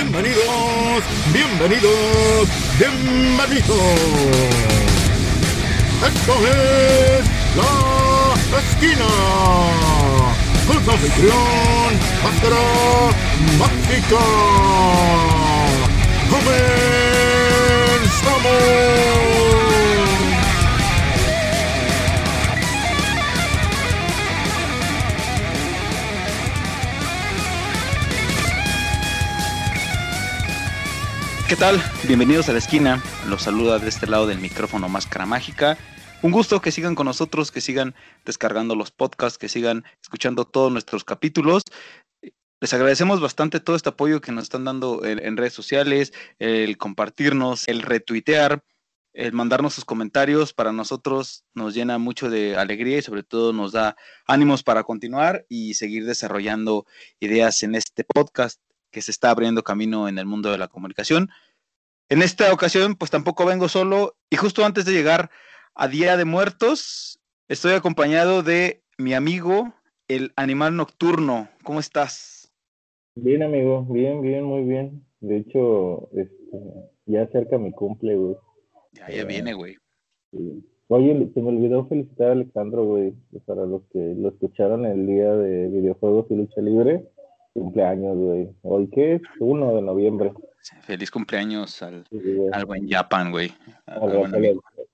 Bienvenidos, bienvenidos, bienvenidos. Esto es La Esquina. Con su anfitrión, Máscara Mágica. ¡Comenzamos! ¿Qué tal? Bienvenidos a la esquina. Los saluda de este lado del micrófono Máscara Mágica. Un gusto que sigan con nosotros, que sigan descargando los podcasts, que sigan escuchando todos nuestros capítulos. Les agradecemos bastante todo este apoyo que nos están dando en, redes sociales, el compartirnos, el retuitear, el mandarnos sus comentarios. Para nosotros nos llena mucho de alegría y sobre todo nos da ánimos para continuar y seguir desarrollando ideas en este podcast que se está abriendo camino en el mundo de la comunicación. En esta ocasión, pues tampoco vengo solo y justo antes de llegar a Día de Muertos, estoy acompañado de mi amigo, el animal nocturno. ¿Cómo estás? Bien, amigo, bien, bien, muy bien. De hecho, este, ya cerca mi cumple, güey. Ya, ya viene, güey. Sí. Oye, se me olvidó felicitar a Alejandro, güey, para los que lo escucharon el día de videojuegos y lucha libre. Cumpleaños, güey. ¿Hoy qué es? 1 de noviembre. Feliz cumpleaños al, Sí, al buen Japan, güey.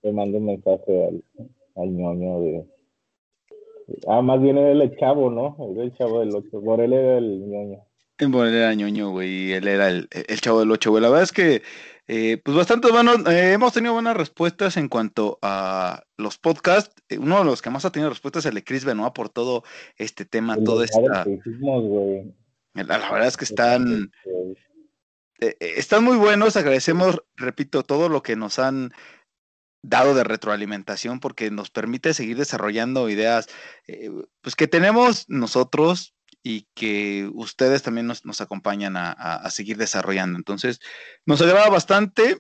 Le, mando un mensaje al, al ñoño de... Ah, más bien era el chavo, ¿no? Era el chavo del 8. Por él era el ñoño. Bueno, él era ñoño, güey, él era el, el chavo del 8, güey. La verdad es que, eh, pues bastante bueno, eh, hemos tenido buenas respuestas en cuanto a los podcasts. Eh, Uno de los que más ha tenido respuestas es el de Chris Benoit por todo este tema, El padres esta... que hicimos, güey. La, la verdad es que están, eh, eh, están muy buenos, agradecemos, repito, todo lo que nos han dado de retroalimentación porque nos permite seguir desarrollando ideas eh, pues que tenemos nosotros y que ustedes también nos, nos acompañan a, a- a seguir desarrollando. Entonces, nos agrada bastante.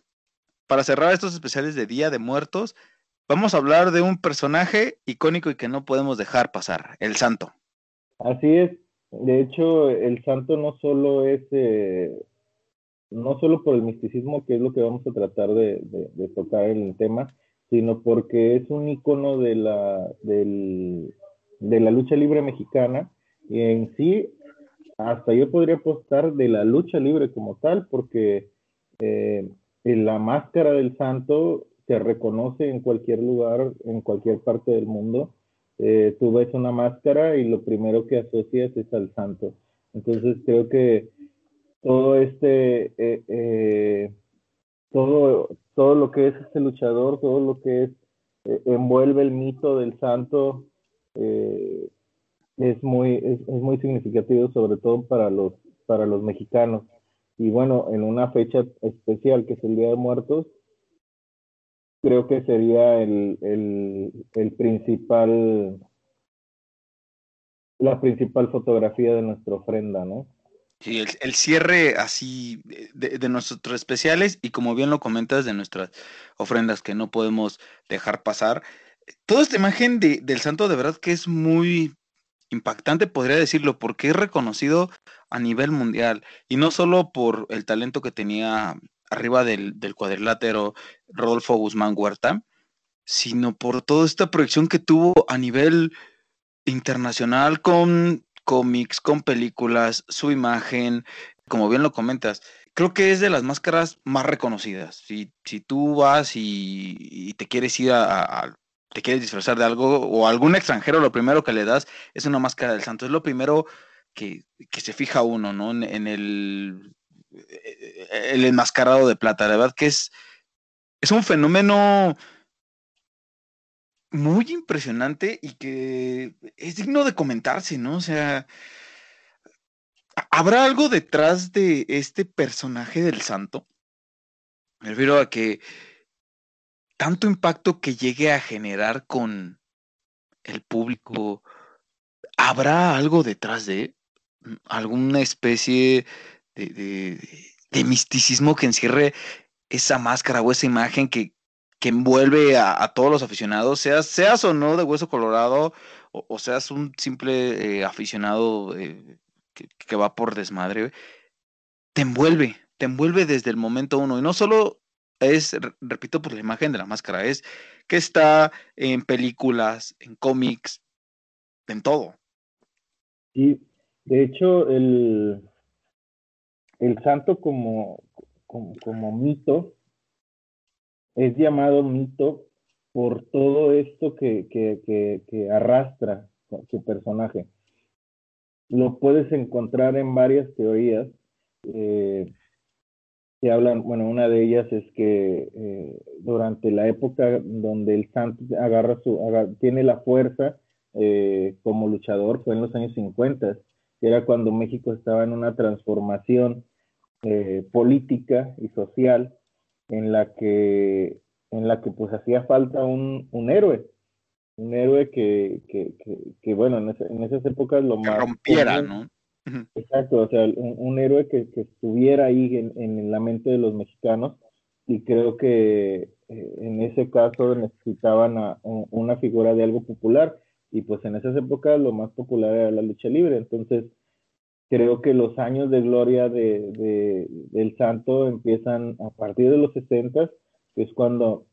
Para cerrar estos especiales de Día de Muertos, vamos a hablar de un personaje icónico y que no podemos dejar pasar, el santo. Así es. De hecho, el santo no solo es, eh, no solo por el misticismo, que es lo que vamos a tratar de, de- tocar en el tema, sino porque es un icono de la, del- de la lucha libre mexicana. Y en sí, hasta yo podría apostar de la lucha libre como tal, porque eh, en la máscara del santo se reconoce en cualquier lugar, en cualquier parte del mundo eh, tú ves una máscara y lo primero que asocias es al santo. Entonces creo que todo este, eh, eh, todo, todo lo que es este luchador, todo lo que es, eh, envuelve el mito del santo, eh, es, muy, es, es muy significativo, sobre todo para los, para los mexicanos. Y bueno, en una fecha especial que es el Día de Muertos, creo que sería el, el, el principal, la principal fotografía de nuestra ofrenda, ¿no? Sí, el, el cierre así de, de nuestros especiales y como bien lo comentas, de nuestras ofrendas que no podemos dejar pasar. Toda esta imagen de, del santo de verdad que es muy impactante, podría decirlo, porque es reconocido a nivel mundial y no solo por el talento que tenía arriba del, del cuadrilátero Rodolfo Guzmán Huerta, sino por toda esta proyección que tuvo a nivel internacional con cómics, con películas, su imagen, como bien lo comentas, creo que es de las máscaras más reconocidas. Si, si tú vas y, te quieres ir a, te quieres disfrazar de algo o algún extranjero, lo primero que le das es una máscara del santo. Es lo primero que, que se fija uno, ¿no? En el, el enmascarado de plata. La verdad que es, es un fenómeno muy impresionante y que es digno de comentarse, ¿no? O sea, ¿habrá algo detrás de este personaje del santo? Me refiero a que tanto impacto que llegue a generar con el público, ¿habrá algo detrás de alguna especie de, de, de misticismo que encierre esa máscara o esa imagen que, que envuelve a, a, todos los aficionados, seas, o no de hueso colorado, o, o seas un simple eh, aficionado eh, que, que, va por desmadre, te envuelve, te envuelve desde el momento uno. Y no solo es, repito, por la imagen de la máscara, es que está en películas, en cómics, en todo. Y de hecho, el, el santo como, como, mito es llamado mito por todo esto que, que, arrastra su personaje. Lo puedes encontrar en varias teorías. Eh, que hablan, bueno, una de ellas es que eh, durante la época donde el santo agarra su, tiene la fuerza eh, como luchador, fue en los años 50, que era cuando México estaba en una transformación eh, política y social en la que, en la que pues hacía falta un, un héroe, un héroe que, que, que, bueno, en, en, esas épocas lo más... rompiera, ¿no? Exacto, o sea, un, héroe que, estuviera ahí en, en, la mente de los mexicanos y creo que eh, en ese caso necesitaban a, una figura de algo popular y pues en esas épocas lo más popular era la lucha libre, entonces creo que los años de gloria de, de del santo empiezan a partir de los 60, que es cuando,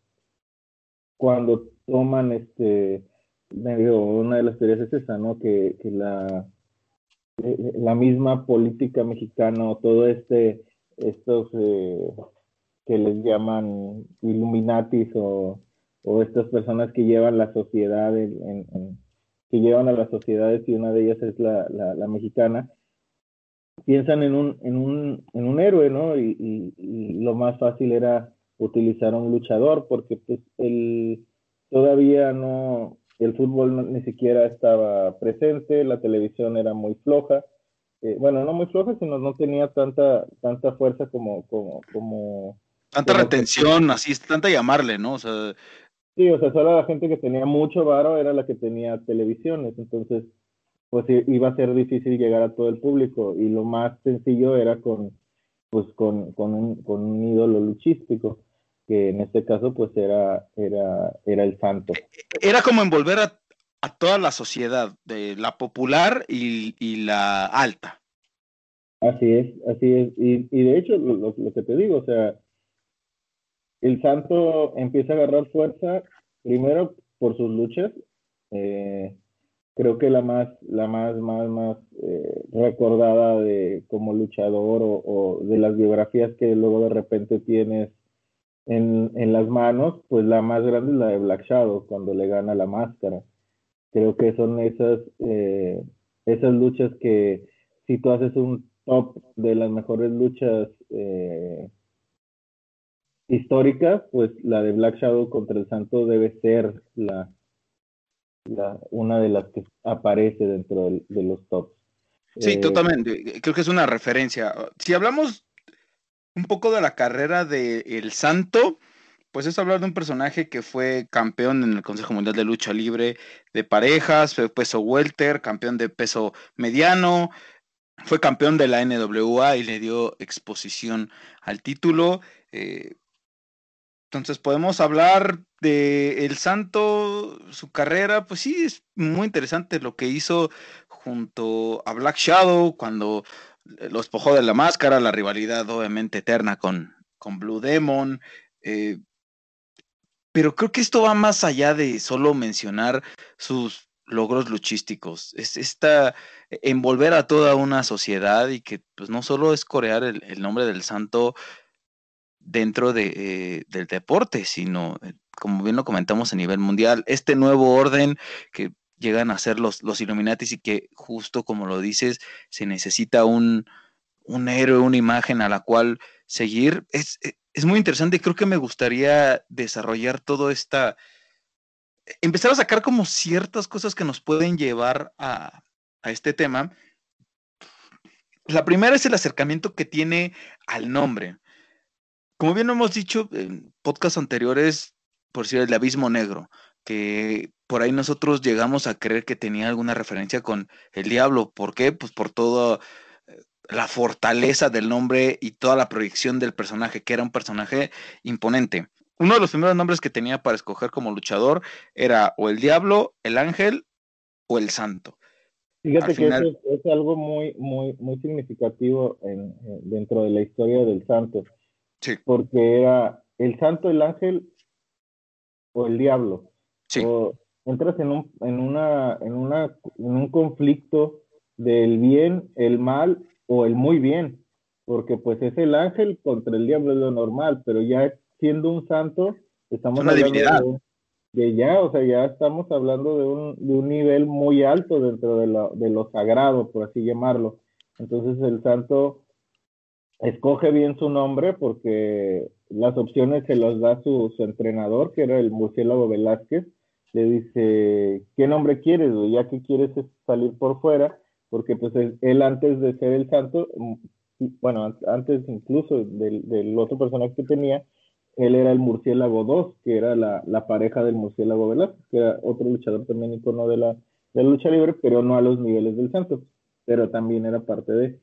cuando toman este, una de las teorías es esa, ¿no? Que, que la la misma política mexicana o todo este, estos eh, que les llaman Illuminatis o, o, estas personas que llevan la sociedad, que llevan a las sociedades y una de ellas es la, la, mexicana, piensan en un, en un, en un héroe, ¿no? Y, y, lo más fácil era utilizar a un luchador porque pues él todavía no, el fútbol ni siquiera estaba presente, la televisión era muy floja, eh, bueno, no muy floja, sino no tenía tanta, tanta fuerza como, como, como tanta retención, así, tanta llamarle, ¿no? O sea, sí, o sea, solo la gente que tenía mucho varo era la que tenía televisiones, entonces, pues iba a ser difícil llegar a todo el público y lo más sencillo era con, pues, con, con, un, con un ídolo luchístico que en este caso pues era, era, era el santo. Era como envolver a, toda la sociedad, de la popular y, la alta. Así es, así es. Y, de hecho, lo, que te digo, o sea, el santo empieza a agarrar fuerza primero por sus luchas. Eh, creo que la más, la más, más, más eh, recordada de como luchador o, o, de las biografías que luego de repente tienes en, en, las manos, pues la más grande es la de Black Shadow, cuando le gana la máscara. Creo que son esas, eh, esas luchas que si tú haces un top de las mejores luchas eh, históricas, pues la de Black Shadow contra el Santo debe ser la, la una de las que aparece dentro de, los tops. Sí, eh, totalmente. Creo que es una referencia. Si hablamos un poco de la carrera de El Santo, pues es hablar de un personaje que fue campeón en el Consejo Mundial de Lucha Libre de parejas, fue peso welter, campeón de peso mediano, fue campeón de la NWA y le dio exposición al título. Eh, entonces podemos hablar de El Santo, su carrera, pues sí, es muy interesante lo que hizo junto a Black Shadow cuando los despojó de la máscara, la rivalidad obviamente eterna con, con Blue Demon. Eh, pero creo que esto va más allá de solo mencionar sus logros luchísticos. Es esta envolver a toda una sociedad y que pues no solo es corear el, nombre del santo dentro de, eh, del deporte, sino, eh, como bien lo comentamos a nivel mundial, este nuevo orden que llegan a ser los, los y que justo como lo dices, se necesita un, un héroe, una imagen a la cual seguir. Es, e, es muy interesante y creo que me gustaría desarrollar todo esta, empezar a sacar como ciertas cosas que nos pueden llevar a, a este tema. La primera es el acercamiento que tiene al nombre. Como bien hemos dicho en podcasts anteriores, por si el abismo negro, que por ahí nosotros llegamos a creer que tenía alguna referencia con el diablo. ¿Por qué? Pues por toda eh, la fortaleza del nombre y toda la proyección del personaje, que era un personaje imponente. Uno de los primeros nombres que tenía para escoger como luchador era o el diablo, el ángel o el santo. Fíjate que eso es, algo muy, muy, muy significativo en, dentro de la historia del santo. Sí. Porque era el santo, el ángel o el diablo. Sí. O entras en un, en una, en una, en un conflicto del bien, el mal o el muy bien. Porque pues es el ángel contra el diablo es lo normal, pero ya siendo un santo, estamos hablando de, ya, o sea, ya estamos hablando de un, de un nivel muy alto dentro de lo, de lo sagrado, por así llamarlo. Entonces el santo escoge bien su nombre porque las opciones se las da su, su entrenador, que era el murciélago Velázquez. Le dice, ¿qué nombre quieres? Ya que quieres salir por fuera, porque pues él, antes de ser el santo, mm, bueno, antes incluso del, del otro personaje que tenía, él era el murciélago 2, que era la, la, pareja del murciélago Velázquez, que era otro luchador también icono de la, de la lucha libre, pero no a los niveles del santo, pero también era parte de...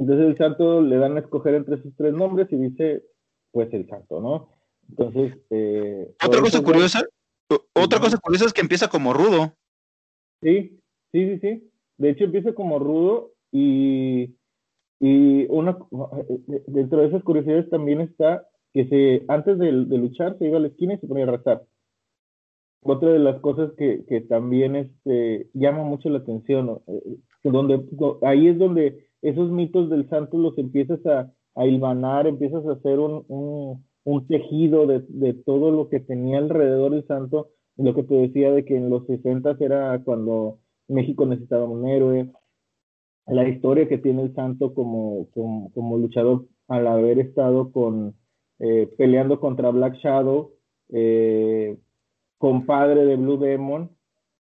Entonces el santo le dan a escoger entre sus tres nombres y dice, pues el santo, ¿no? Entonces... Eh, otra cosa curiosa, otra cosa curiosa es que empieza como rudo. Sí, sí, sí, sí. De hecho empieza como rudo y, y una, dentro de esas curiosidades también está que se, antes de, luchar se iba a la esquina y se ponía a rezar. Otra de las cosas que, que también este, llama mucho la atención, eh, donde, ahí es donde esos mitos del santo los empiezas a, a hilvanar, empiezas a hacer un, un, un tejido de, de, todo lo que tenía alrededor del santo, lo que te decía de que en los 60 era cuando México necesitaba un héroe, la historia que tiene el santo como, como, como luchador al haber estado con, eh, peleando contra Black Shadow, eh, compadre de Blue Demon,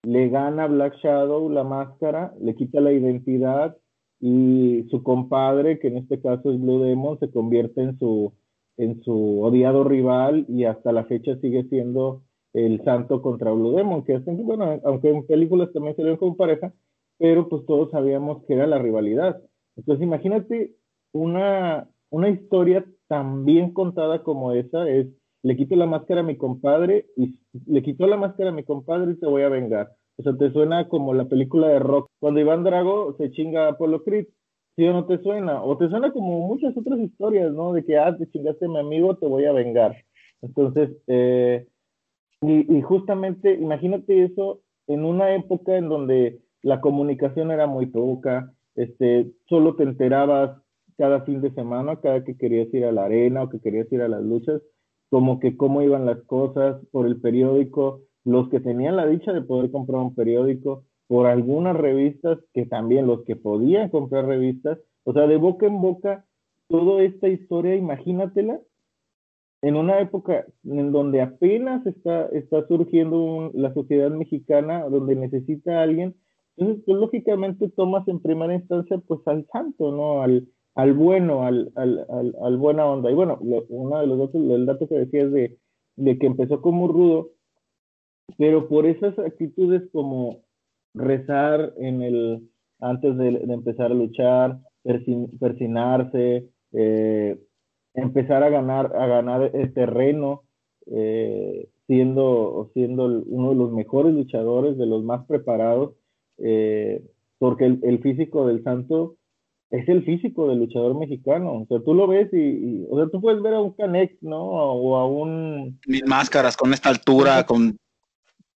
le gana Black Shadow la máscara, le quita la identidad y su compadre, que en este caso es Blue Demon, se convierte en su, en su odiado rival y hasta la fecha sigue siendo el santo contra Blue Demon, que es, bueno, aunque en películas también ven como pareja, pero pues todos sabíamos que era la rivalidad. Entonces imagínate una, una historia tan bien contada como esa es, le quito la máscara a mi compadre y le quito la máscara a mi compadre y te voy a vengar. O sea, te suena como la película de Rock, cuando Iván Drago se chinga a Apolo Creed. ¿Sí o no te suena? O te suena como muchas otras historias, ¿no? De que, ah, te chingaste a mi amigo, te voy a vengar. Entonces, eh, y, y justamente, imagínate eso en una época en donde la comunicación era muy poca, este, solo te enterabas cada fin de semana, cada que querías ir a la arena o que querías ir a las luchas, como que cómo iban las cosas por el periódico, los que tenían la dicha de poder comprar un periódico, por algunas revistas, que también los que podían comprar revistas, o sea, de boca en boca, toda esta historia, imagínatela, en una época en donde apenas está, está surgiendo la sociedad mexicana, donde necesita a alguien, entonces, pues, lógicamente tomas en primera instancia, pues al santo, ¿no? Al, al bueno, al, al, al, al, buena onda. Y bueno, uno de los datos, el dato que decías de, de que empezó como rudo, pero por esas actitudes como rezar en el, antes de, de empezar a luchar, persinarse, eh, empezar a ganar, a ganar el terreno, eh, siendo, siendo uno de los mejores luchadores, de los más preparados, eh, porque el, el, físico del santo es el físico del luchador mexicano. O sea, tú lo ves y, o sea, tú puedes ver a un Canex, ¿no? O a un... Mil máscaras con esta altura, con...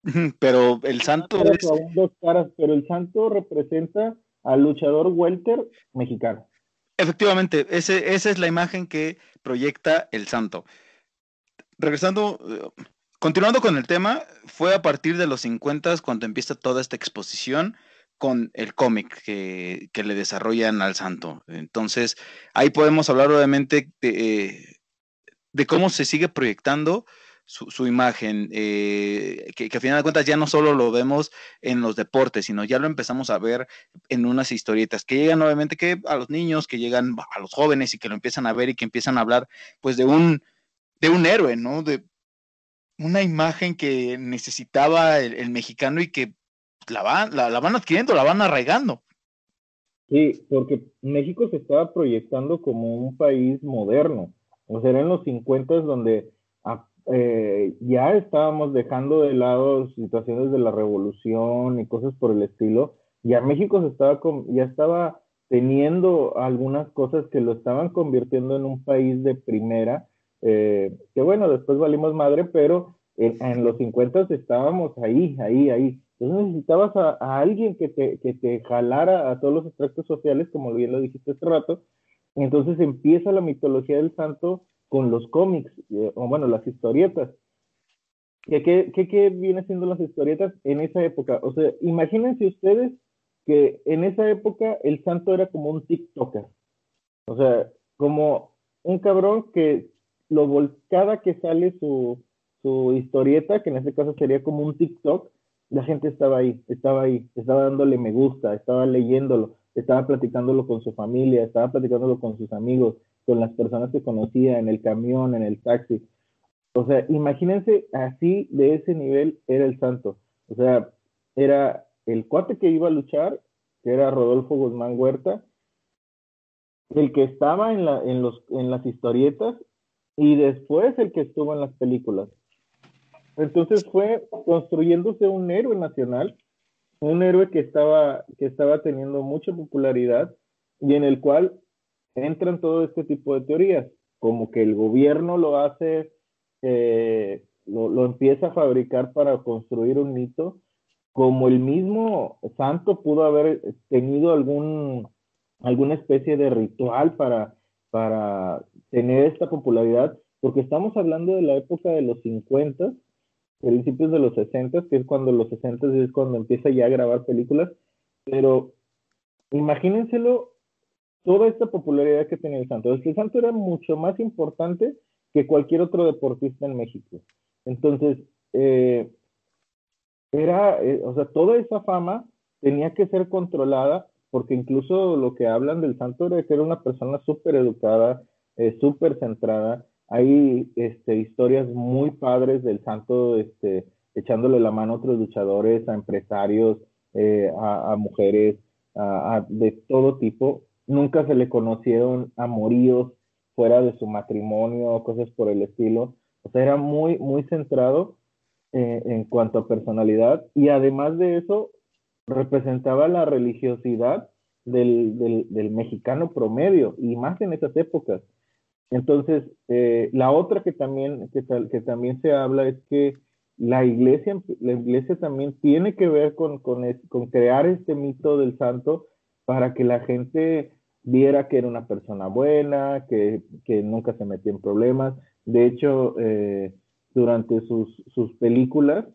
Pero el santo es... Dos caras, pero el santo representa al luchador welter mexicano. Efectivamente, ese, esa es la imagen que proyecta el santo. Regresando, continuando con el tema, fue a partir de los 50 cuando empieza toda esta exposición con el cómic que, que, le desarrollan al santo. Entonces, ahí podemos hablar obviamente de, de cómo se sigue proyectando su, su imagen, eh, que, a final de cuentas ya no solo lo vemos en los deportes, sino ya lo empezamos a ver en unas historietas que llegan obviamente que a los niños, que llegan a los jóvenes y que lo empiezan a ver y que empiezan a hablar pues de un, de un héroe, ¿no? De una imagen que necesitaba el, mexicano y que la van, la, la van adquiriendo, la van arraigando. Sí, porque México se estaba proyectando como un país moderno. O sea, era en los 50 donde eh, ya estábamos dejando de lado situaciones de la revolución y cosas por el estilo, Ya México se estaba ya estaba teniendo algunas cosas que lo estaban convirtiendo en un país de primera, eh, que bueno, después valimos madre, pero en, los 50 estábamos ahí, ahí, ahí. Entonces necesitabas a, alguien que te, que te jalara a todos los extractos sociales, como bien lo dijiste hace rato. Entonces empieza la mitología del santo con los cómics, eh, o bueno, las historietas. ¿Qué, qué, qué, viene siendo las historietas en esa época? O sea, imagínense ustedes que en esa época el santo era como un TikToker. O sea, como un cabrón que lo cada que sale su, su historieta, que en este caso sería como un TikTok, la gente estaba ahí, estaba ahí, estaba dándole me gusta, estaba leyéndolo, estaba platicándolo con su familia, estaba platicándolo con sus amigos, con las personas que conocía en el camión, en el taxi. O sea, imagínense así de ese nivel era el santo. O sea, era el cuate que iba a luchar, que era Rodolfo Guzmán Huerta, el que estaba en, la, en, los, en las historietas y después el que estuvo en las películas. Entonces fue construyéndose un héroe nacional, un héroe que estaba, que estaba teniendo mucha popularidad y en el cual entran todo este tipo de teorías, como que el gobierno lo hace, eh, lo, lo, empieza a fabricar para construir un mito, como el mismo santo pudo haber tenido algún, alguna especie de ritual para, para tener esta popularidad, porque estamos hablando de la época de los 50, principios de los 60, que es cuando los 60 es cuando empieza ya a grabar películas, pero imagínenselo toda esta popularidad que tenía el Santo. El Santo era mucho más importante que cualquier otro deportista en México. Entonces, eh, era, eh, o sea, toda esa fama tenía que ser controlada, porque incluso lo que hablan del Santo era que era una persona súper educada, eh, súper centrada. Hay este, historias muy padres del Santo este, echándole la mano a otros luchadores, a empresarios, a, mujeres, de todo tipo nunca se le conocieron amoríos fuera de su matrimonio, cosas por el estilo. O sea, era muy, muy centrado eh, en cuanto a personalidad y además de eso representaba la religiosidad del, del, mexicano promedio y más en esas épocas. Entonces, eh, la otra que también, que, que, también se habla es que la iglesia, la iglesia también tiene que ver con, con, con crear este mito del santo para que la gente viera que era una persona buena, que, nunca se metía en problemas. De hecho, eh, durante sus, sus películas,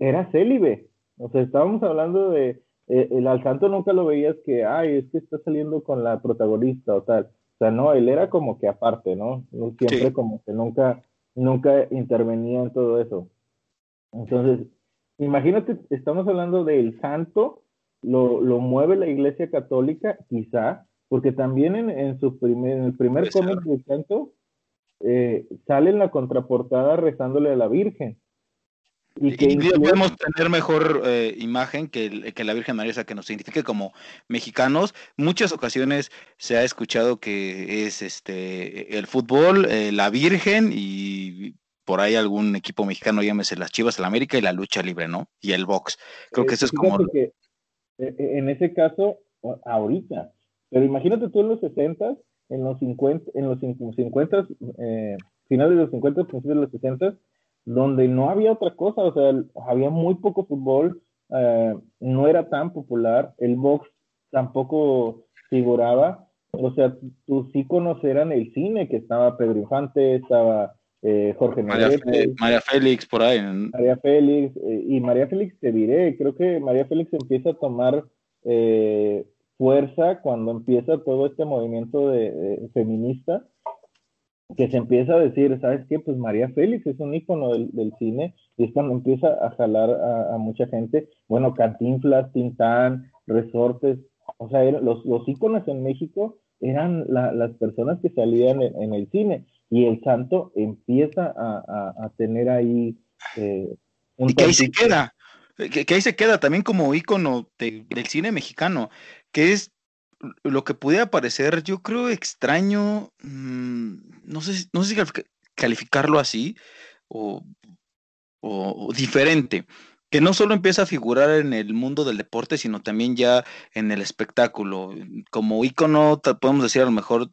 era célibe. O sea, estábamos hablando de, eh, el al santo nunca lo veías que, ay, es que está saliendo con la protagonista o tal. O sea, no, él era como que aparte, ¿no? Siempre como que nunca, nunca intervenía en todo eso. Entonces, imagínate, estamos hablando del santo, lo, lo mueve la iglesia católica, quizá, porque también en, su primer, en el primer cómic de canto eh, sale en la contraportada rezándole a la Virgen. Y, que podemos tener mejor eh, imagen que, que, la Virgen María, o sea, que nos identifique como mexicanos. Muchas ocasiones se ha escuchado que es este el fútbol, eh, la Virgen y por ahí algún equipo mexicano, llámese las Chivas, el América y la lucha libre, ¿no? Y el box. Creo que eso es como... Que, en ese caso, ahorita, pero imagínate tú en los 60, en los 50, en los 50, eh, finales de los 50, principios de los 60, donde no había otra cosa, o sea, había muy poco fútbol, eh, no era tan popular, el box tampoco figuraba, o sea, tus íconos eran el cine, que estaba Pedro Infante, estaba eh, Jorge María, María, Félix por ahí. María Félix, y María Félix te diré, creo que María Félix empieza a tomar fuerza cuando empieza todo este movimiento de, feminista, que se empieza a decir, ¿sabes qué? Pues María Félix es un ícono del, cine y es cuando empieza a jalar a, mucha gente. Bueno, Cantinflas, Tintán, Resortes, o sea, los, los íconos en México eran las personas que salían en, el cine y el santo empieza a, tener ahí eh, un... Y que ahí se queda, que, ahí se queda también como ícono del cine mexicano que es lo que pudiera parecer, yo creo, extraño, mm, no sé, no sé si calificarlo así o, diferente. que no solo empieza a figurar en el mundo del deporte, sino también ya en el espectáculo, como ícono, podemos decir a lo mejor,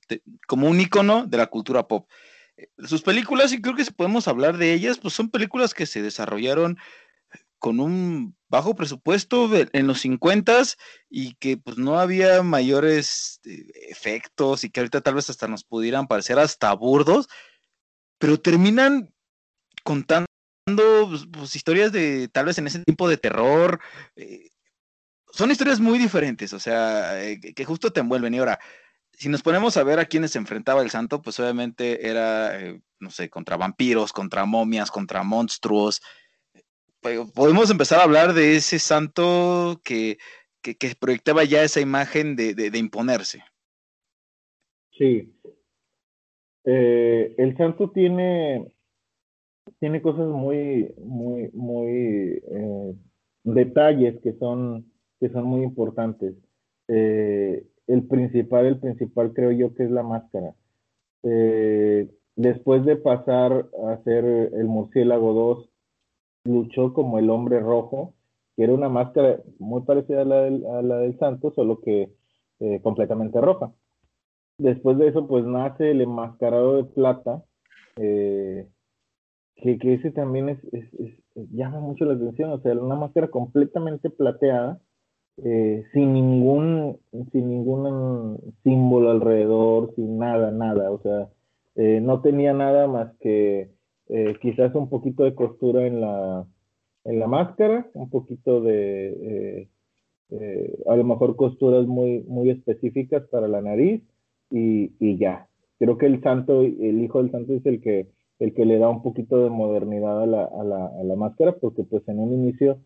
como un ícono de la cultura pop. Eh, sus películas, y creo que si podemos hablar de ellas, pues son películas que se desarrollaron con un bajo presupuesto en los 50 y que pues no había mayores eh, efectos y que ahorita tal vez hasta nos pudieran parecer hasta burdos, pero terminan contando pues, pues, historias de tal vez en ese tiempo de terror. Eh, son historias muy diferentes, o sea, eh, que justo te envuelven. Y ahora, si nos ponemos a ver a quienes se enfrentaba el santo, pues obviamente era, eh, no sé, contra vampiros, contra momias, contra monstruos. Podemos empezar a hablar de ese santo que, que, proyectaba ya esa imagen de, imponerse. Sí. el santo tiene tiene cosas muy, muy, muy eh, detalles que son, que son muy importantes. Eh, el principal, el principal creo yo que es la máscara. Eh, después de pasar a ser el murciélago 2, luchó como el hombre rojo, que era una máscara muy parecida a la del, a la del santo, solo que completamente roja. Después de eso, pues nace el enmascarado de plata, eh, que, que ese también es, llama mucho la atención, o sea, una máscara completamente plateada, eh, sin ningún, sin ningún símbolo alrededor, sin nada, nada, o sea, eh, no tenía nada más que eh, quizás un poquito de costura en la, en la máscara, un poquito de, a lo mejor costuras muy, muy específicas para la nariz y, y ya. Creo que el santo, el hijo del santo es el que el que le da un poquito de modernidad a la, a la, a la máscara, porque pues en un inicio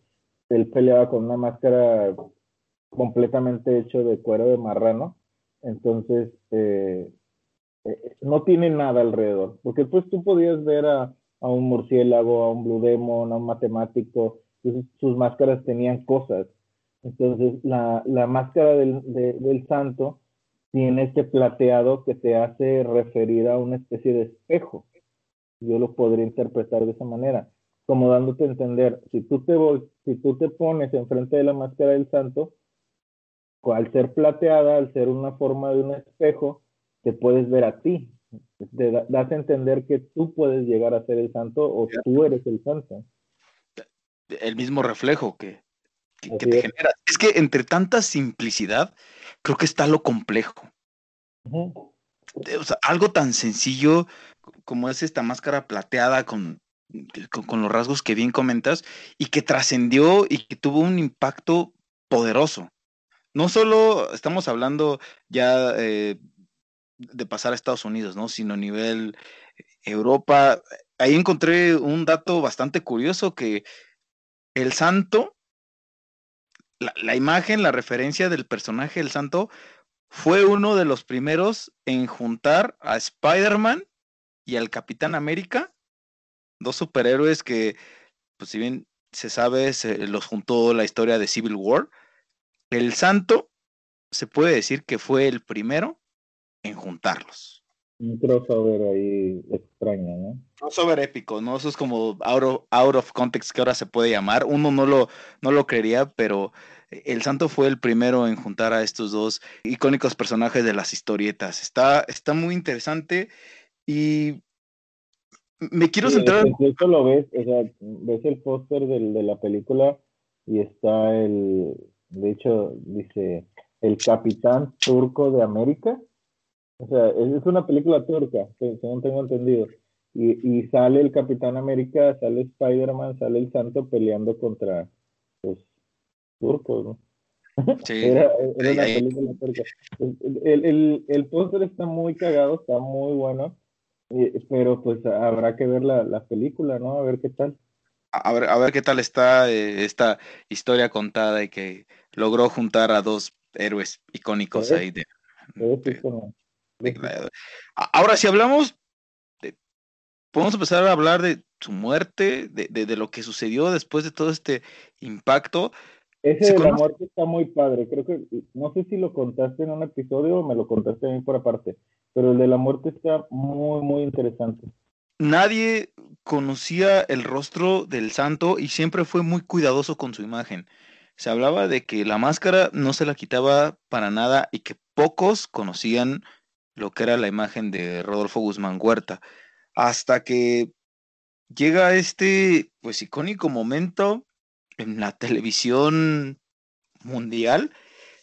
él peleaba con una máscara completamente hecho de cuero de marrano, entonces eh, eh, no tiene nada alrededor, porque pues tú podías ver a, a, un murciélago, a un blue demon, a un matemático, sus máscaras tenían cosas, entonces la, la máscara del, del santo tiene este plateado que te hace referir a una especie de espejo, yo lo podría interpretar de esa manera, como dándote a entender, si tú te, si tú te pones enfrente de la máscara del santo, al ser plateada, al ser una forma de un espejo, te puedes ver a ti. Te das a entender que tú puedes llegar a ser el santo o tú eres el santo. El mismo reflejo que, te genera. Es que entre tanta simplicidad, creo que está lo complejo. algo tan sencillo como es esta máscara plateada con, con, los rasgos que bien comentas y que trascendió y que tuvo un impacto poderoso. No solo estamos hablando ya eh, de pasar a Estados Unidos, ¿no? Sino a nivel Europa. Ahí encontré un dato bastante curioso que el santo, la, la imagen, la referencia del personaje del santo, fue uno de los primeros en juntar a Spider-Man y al Capitán América, dos superhéroes que, pues si bien se sabe, se los juntó la historia de Civil War. El Santo se puede decir que fue el primero en juntarlos. Un crossover ahí extraño, ¿no? Crossover épico, ¿no? Eso es como out of, out of context que ahora se puede llamar. Uno no lo, no lo creería, pero el Santo fue el primero en juntar a estos dos icónicos personajes de las historietas. Está, está muy interesante y me quiero centrar. Incluso lo ves, o sea, ves el póster de la película y está el, de hecho, dice el capitán turco de América. O sea, es una película turca, según tengo entendido. Y, y sale el Capitán América, sale Spider-Man, sale el Santo peleando contra los turcos, ¿no? Sí. era, una película turca. El, el, el póster está muy cagado, está muy bueno pero pues habrá que ver la, la, película, ¿no? A ver qué tal. A ver, a ver qué tal está eh, esta historia contada y que logró juntar a dos héroes icónicos ahí. De, ahora, si hablamos, de, podemos empezar a hablar de su muerte, de, de, de, lo que sucedió después de todo este impacto. Ese de la muerte está muy padre. Creo que, no sé si lo contaste en un episodio o me lo contaste a mí por aparte, pero el de la muerte está muy, muy interesante. nadie conocía el rostro del santo y siempre fue muy cuidadoso con su imagen. Se hablaba de que la máscara no se la quitaba para nada y que pocos conocían lo que era la imagen de Rodolfo Guzmán Huerta. Hasta que llega este pues icónico momento en la televisión mundial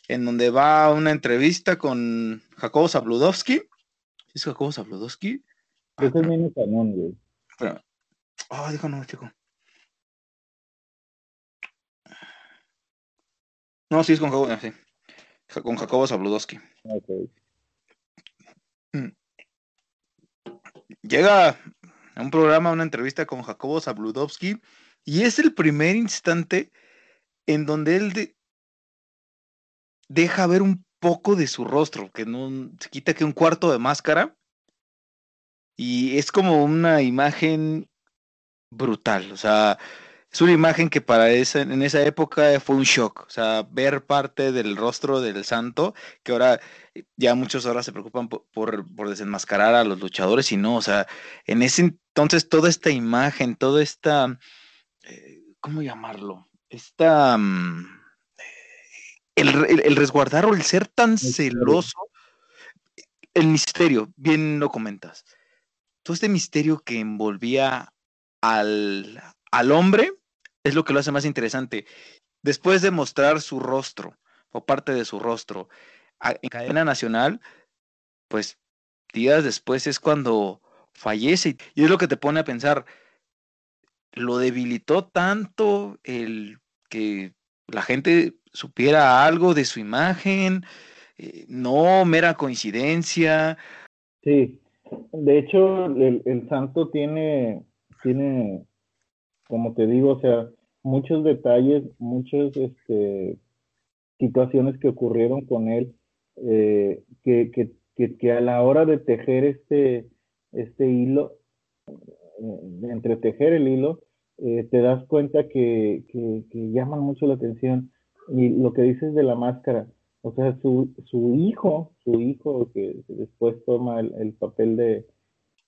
en donde va a una entrevista con Jacobo Zabludowski. ¿Es Jacobo Zabludowski? Es el mismo cañón, güey. Ah, oh, chico. No, sí, es con Jacobo, sí. Con Jacobo Zabludowski. Okay. Llega a un programa, una entrevista con Jacobo Zabludowski, y es el primer instante en donde él deja ver un poco de su rostro, que no se quita que un cuarto de máscara y es como una imagen brutal, o sea, es una imagen que para esa, en esa época fue un shock, o sea, ver parte del rostro del santo, que ahora ya muchos ahora se preocupan por, por, desenmascarar a los luchadores y no, o sea, en ese entonces toda esta imagen, toda esta, eh, ¿cómo llamarlo? Esta... Mm, el, resguardar o el ser tan celoso, el misterio, bien lo comentas, todo este misterio que envolvía al, al hombre es lo que lo hace más interesante. Después de mostrar su rostro o parte de su rostro en cadena nacional, pues días después es cuando fallece y es lo que te pone a pensar, lo debilitó tanto el que la gente supiera algo de su imagen, eh, no mera coincidencia. Sí, de hecho el, santo tiene, tiene, como te digo, o sea, muchos detalles, muchas este, situaciones que ocurrieron con él, eh, que, que, que, a la hora de tejer este, este hilo, eh, de entretejer el hilo, eh, te das cuenta que, que, llaman mucho la atención. Y lo que dices de la máscara, o sea, su, su hijo, su hijo que después toma el, papel de,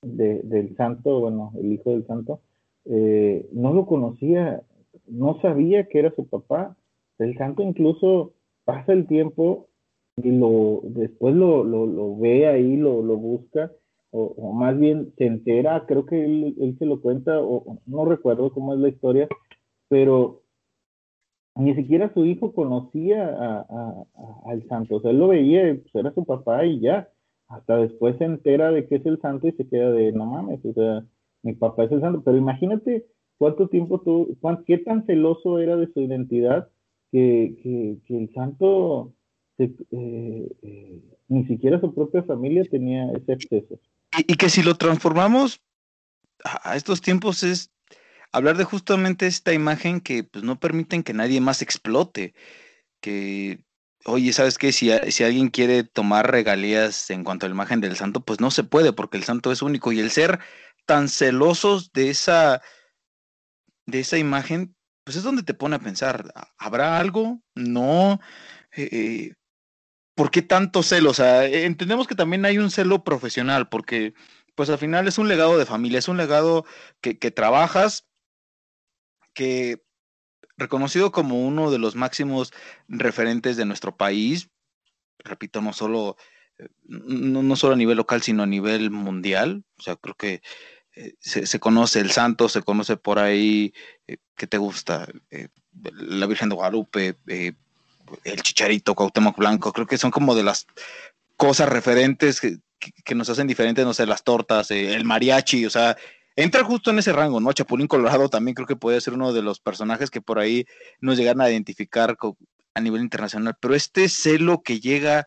del santo, bueno, el hijo del santo, eh, no lo conocía, no sabía que era su papá. El santo incluso pasa el tiempo y lo después lo, lo, lo ve ahí, lo, lo busca o, más bien se entera, creo que él, se lo cuenta, o no recuerdo cómo es la historia, pero ni siquiera su hijo conocía al santo, o sea, él lo veía, pues era su papá y ya, hasta después se entera de que es el santo y se queda de, no mames, o sea, mi papá es el santo, pero imagínate cuánto tiempo tú, qué tan celoso era de su identidad que, que, el santo, eh, eh, ni siquiera su propia familia tenía ese acceso. Y, que si lo transformamos a estos tiempos es hablar de justamente esta imagen que pues no permiten que nadie más explote, que oye, ¿sabes qué? Si, si alguien quiere tomar regalías en cuanto a la imagen del santo, pues no se puede porque el santo es único y el ser tan celosos de esa de esa imagen, pues es donde te pone a pensar, ¿habrá algo? No. Eh, eh ¿por qué tanto celo? O sea, entendemos que también hay un celo profesional, porque pues al final es un legado de familia, es un legado que, trabajas, que reconocido como uno de los máximos referentes de nuestro país, repito, no solo, eh, no, solo a nivel local, sino a nivel mundial. O sea, creo que eh, se, conoce el santo, se conoce por ahí, eh, ¿qué te gusta? la Virgen de Guadalupe, el Chicharito, Cuauhtémoc Blanco, creo que son como de las cosas referentes que, nos hacen diferentes, no sé, las tortas, eh, el mariachi, o sea, entra justo en ese rango, ¿no? Chapulín Colorado también creo que puede ser uno de los personajes que por ahí nos llegan a identificar a nivel internacional, pero este celo que llega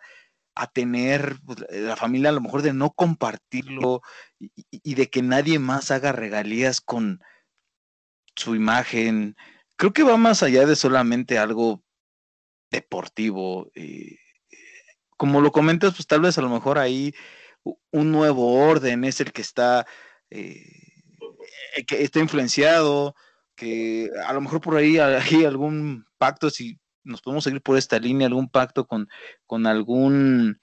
a tener pues, la familia a lo mejor de no compartirlo y de que nadie más haga regalías con su imagen, creo que va más allá de solamente algo deportivo. Eh, como lo comentas, pues tal vez a lo mejor ahí un nuevo orden es el que está, eh, que está influenciado, que a lo mejor por ahí hay algún pacto, si nos podemos seguir por esta línea, algún pacto con, con algún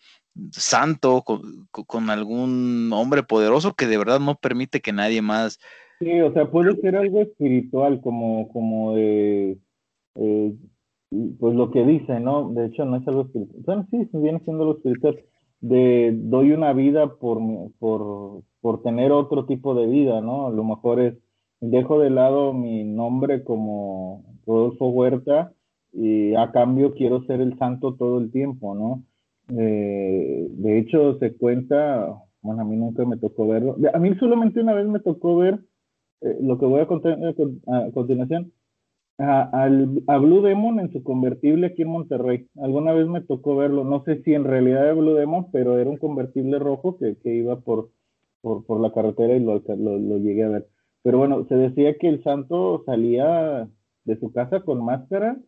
santo, con, algún hombre poderoso que de verdad no permite que nadie más. Sí, o sea, puede ser algo espiritual, como, como de, eh, pues lo que dice, ¿no? De hecho, no es algo espiritual. Sí, viene siendo lo espiritual. De doy una vida por, por, por tener otro tipo de vida, ¿no? A lo mejor es, dejo de lado mi nombre como Rodolfo Huerta y a cambio quiero ser el santo todo el tiempo, ¿no? Eh, de hecho, se cuenta, bueno, a mí nunca me tocó verlo. A mí solamente una vez me tocó ver eh, lo que voy a contar eh, a, continuación. A, Blue Demon en su convertible aquí en Monterrey. Alguna vez me tocó verlo. No sé si en realidad era Blue Demon, pero era un convertible rojo que, iba por, la carretera y lo, lo llegué a ver. Pero bueno, se decía que el santo salía de su casa con máscara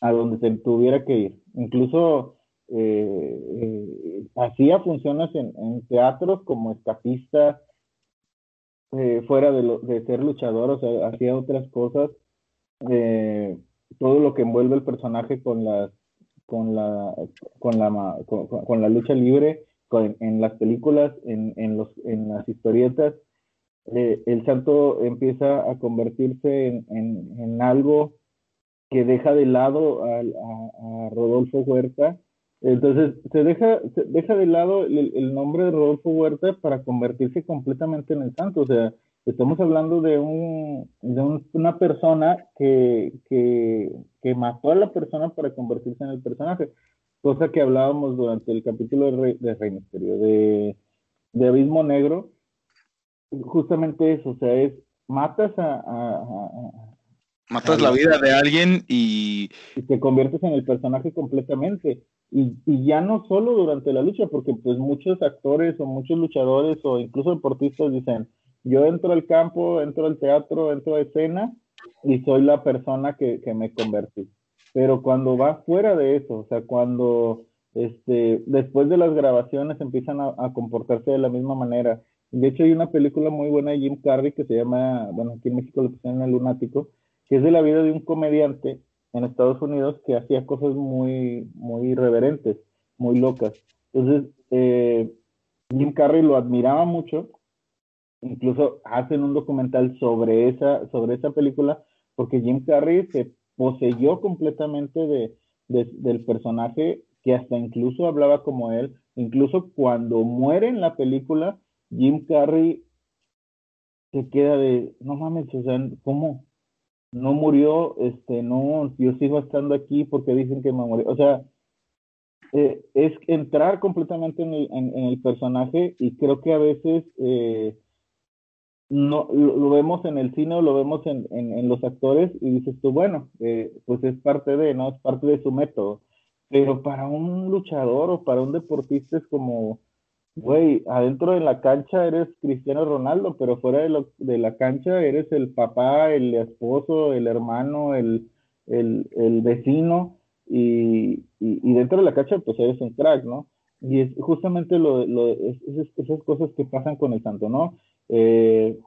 a donde se tuviera que ir. Incluso eh, eh, hacía funciones en, teatros como escapista, eh, fuera de, de, ser luchador, hacía otras cosas. todo lo que envuelve el personaje con la, con la, con la, con, la lucha libre, en las películas, en, en, los, en las historietas, el santo empieza a convertirse en, en, algo que deja de lado a Rodolfo Huerta entonces, se deja, se deja de lado el, nombre de Rodolfo Huerta para convertirse completamente en el santo. O sea, estamos hablando de, un, de una persona que, que, que, mató a la persona para convertirse en el personaje. Cosa que hablábamos durante el capítulo de Rey, de Rey Misterio, de, de, Abismo Negro. Justamente eso, o sea, es matas a, Matas la vida de alguien y... y... te conviertes en el personaje completamente. Y, ya no solo durante la lucha, porque pues muchos actores o muchos luchadores o incluso deportistas dicen, yo entro al campo, entro al teatro, entro a escena y soy la persona que, que me convertí. Pero cuando va fuera de eso, o sea, cuando este, después de las grabaciones empiezan a, comportarse de la misma manera. De hecho, hay una película muy buena de Jim Carrey que se llama, bueno, aquí en México lo pusieron El Lunático, que es de la vida de un comediante en Estados Unidos que hacía cosas muy, muy irreverentes, muy locas. Entonces, eh, Jim Carrey lo admiraba mucho, incluso hacen un documental sobre esa, sobre esa película, porque Jim Carrey se poseyó completamente de, del personaje que hasta incluso hablaba como él, incluso cuando muere en la película, Jim Carrey se queda de, no mames, o sea, ¿cómo? No murió, este, no, yo sigo estando aquí porque dicen que me murió. O sea, eh, es entrar completamente en el, en, el, personaje y creo que a veces eh, no lo, vemos en el cine o lo vemos en, en, los actores y dices tú, bueno, eh, pues es parte de, ¿no? Es parte de su método. Pero para un luchador o para un deportista es como, güey, adentro de la cancha eres Cristiano Ronaldo, pero fuera de, de la cancha eres el papá, el esposo, el hermano, el, el, el vecino, y, y, dentro de la cancha pues eres un crack, ¿no? Y es justamente lo, lo esas cosas que pasan con el santo, ¿no? Eh,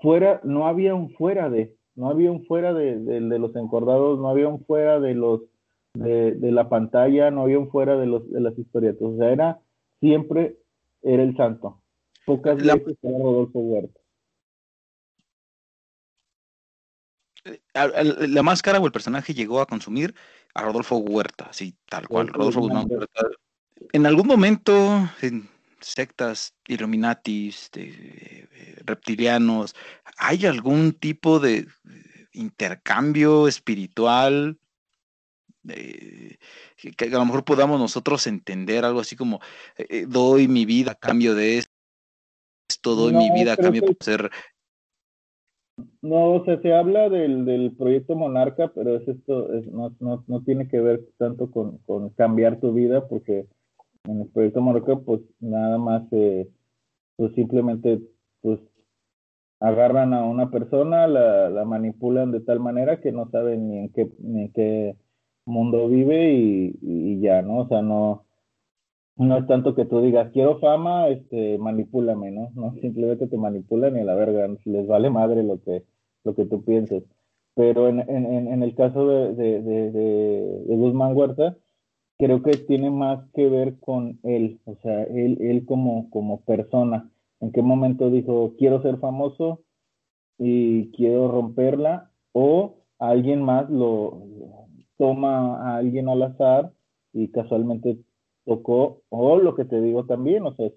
fuera, no había un fuera de, no había un fuera de, de, de los encordados, no había un fuera de los de, de, la pantalla, no había un fuera de los de las historietas, o sea, era siempre era el santo. Pocas veces era Rodolfo Huerta. Eh, la máscara o el personaje llegó a consumir a Rodolfo Huerta, así tal cual. Rodolfo Guzmán Huerta. En algún momento, en sectas Illuminatis, de, eh, reptilianos, ¿hay algún tipo de intercambio espiritual eh, que, a lo mejor podamos nosotros entender algo así como eh, doy mi vida a cambio de esto, doy mi vida a cambio de ser. No, o sea, se habla del, del proyecto Monarca, pero es esto, es, no, no, no, tiene que ver tanto con, con, cambiar tu vida, porque en el proyecto Monarca, pues nada más, eh, pues simplemente, pues agarran a una persona, la, la manipulan de tal manera que no saben ni en qué, ni en qué mundo vive y, ya, ¿no? O sea, no, no es tanto que tú digas, quiero fama, este, manipúlame, ¿no? No, simplemente te manipulan y a la verga, les vale madre lo que, lo que tú pienses. Pero en, en, en el caso de, de, de, de, Guzmán Huerta, creo que tiene más que ver con él, o sea, él, él como, como persona. ¿En qué momento dijo, quiero ser famoso y quiero romperla? O alguien más lo toma a alguien al azar y casualmente tocó, o lo que te digo también, o sea,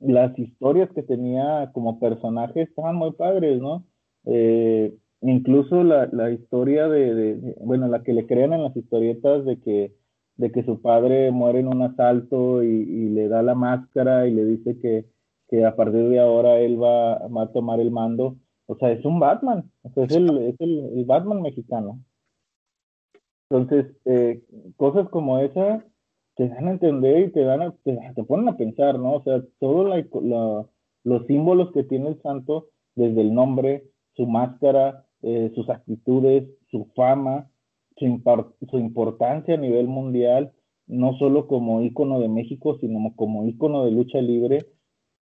las historias que tenía como personaje estaban muy padres, ¿no? Eh, incluso la, la historia de, bueno, la que le crean en las historietas de que, de que su padre muere en un asalto y, le da la máscara y le dice que, que, a partir de ahora él va, va, a tomar el mando. O sea, es un Batman, o sea, es, el, es el, Batman mexicano. Entonces, eh, cosas como esa te dan a entender y te dan a, te, te, ponen a pensar, ¿no? O sea, todos los símbolos que tiene el santo, desde el nombre, su máscara, eh, sus actitudes, su fama, su, su, importancia a nivel mundial, no solo como ícono de México, sino como ícono de lucha libre,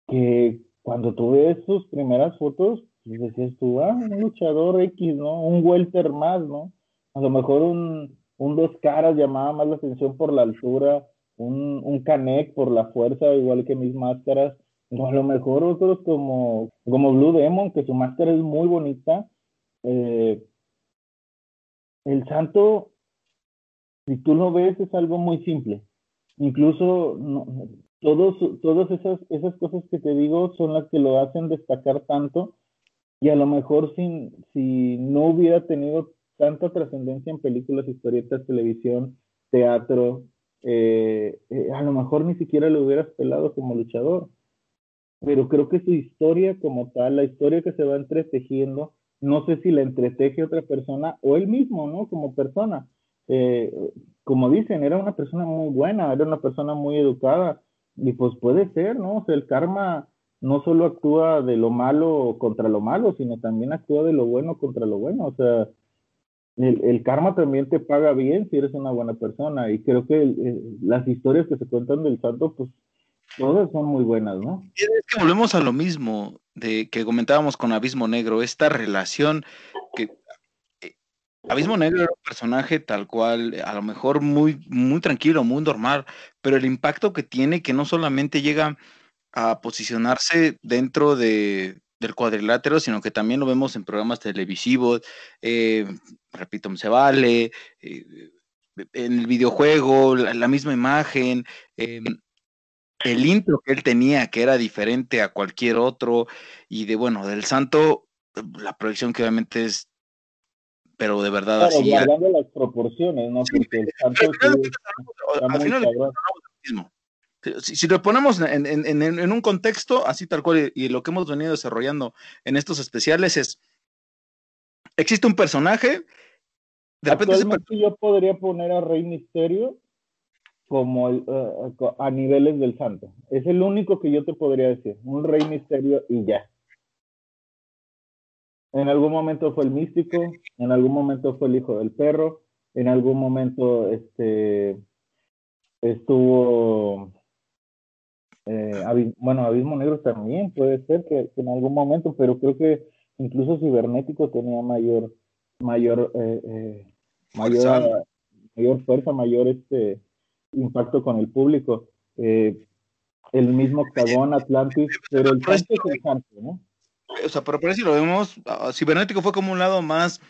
que cuando tú ves sus primeras fotos, decías tú, ah, un luchador X, ¿no? Un welter más, ¿no? A lo mejor un, un dos caras llamaba más la atención por la altura, un, un Canek por la fuerza, igual que mis máscaras, o a lo mejor otros como, como Blue Demon, que su máscara es muy bonita, eh, el santo, si tú lo ves, es algo muy simple. Incluso todos, todas esas, esas cosas que te digo son las que lo hacen destacar tanto y a lo mejor si, si no hubiera tenido tanta trascendencia en películas, historietas, televisión, teatro, eh, eh, a lo mejor ni siquiera lo hubieras pelado como luchador. Pero creo que su historia como tal, la historia que se va entretejiendo, no sé si la entreteje otra persona o él mismo, ¿no? Como persona. Eh, como dicen, era una persona muy buena, era una persona muy educada, y pues puede ser, ¿no? O sea, el karma no solo actúa de lo malo contra lo malo, sino también actúa de lo bueno contra lo bueno, o sea, el, karma también te paga bien si eres una buena persona, y creo que las historias que se cuentan del santo, pues Todas son muy buenas, ¿no? Es que volvemos a lo mismo de que comentábamos con Abismo Negro, esta relación que eh, Abismo Negro era un personaje tal cual, a lo mejor muy, muy tranquilo, muy normal, pero el impacto que tiene que no solamente llega a posicionarse dentro de, del cuadrilátero, sino que también lo vemos en programas televisivos, eh, repito, se vale, eh, en el videojuego, la, misma imagen, em, el intro que él tenía, que era diferente a cualquier otro, y de bueno, del santo, la proyección que obviamente es, pero de verdad claro, así. Guardando las proporciones, ¿no? Porque el santo final mismo. Si, si, lo ponemos en, en, en, un contexto así tal cual, y, lo que hemos venido desarrollando en estos especiales es, existe un personaje, de repente yo podría poner a Rey Misterio como uh, a niveles del santo. Es el único que yo te podría decir, un rey misterio y ya. En algún momento fue el místico, en algún momento fue el hijo del perro, en algún momento este estuvo eh, bueno, Abismo Negro también puede ser que, en algún momento, pero creo que incluso Cibernético tenía mayor, mayor, eh, eh, mayor, mayor fuerza, mayor este, impacto con el público. El mismo Octagón, Atlantis, pero el es el ¿no? O sea, pero por eso lo vemos, uh, Cibernético fue como un lado más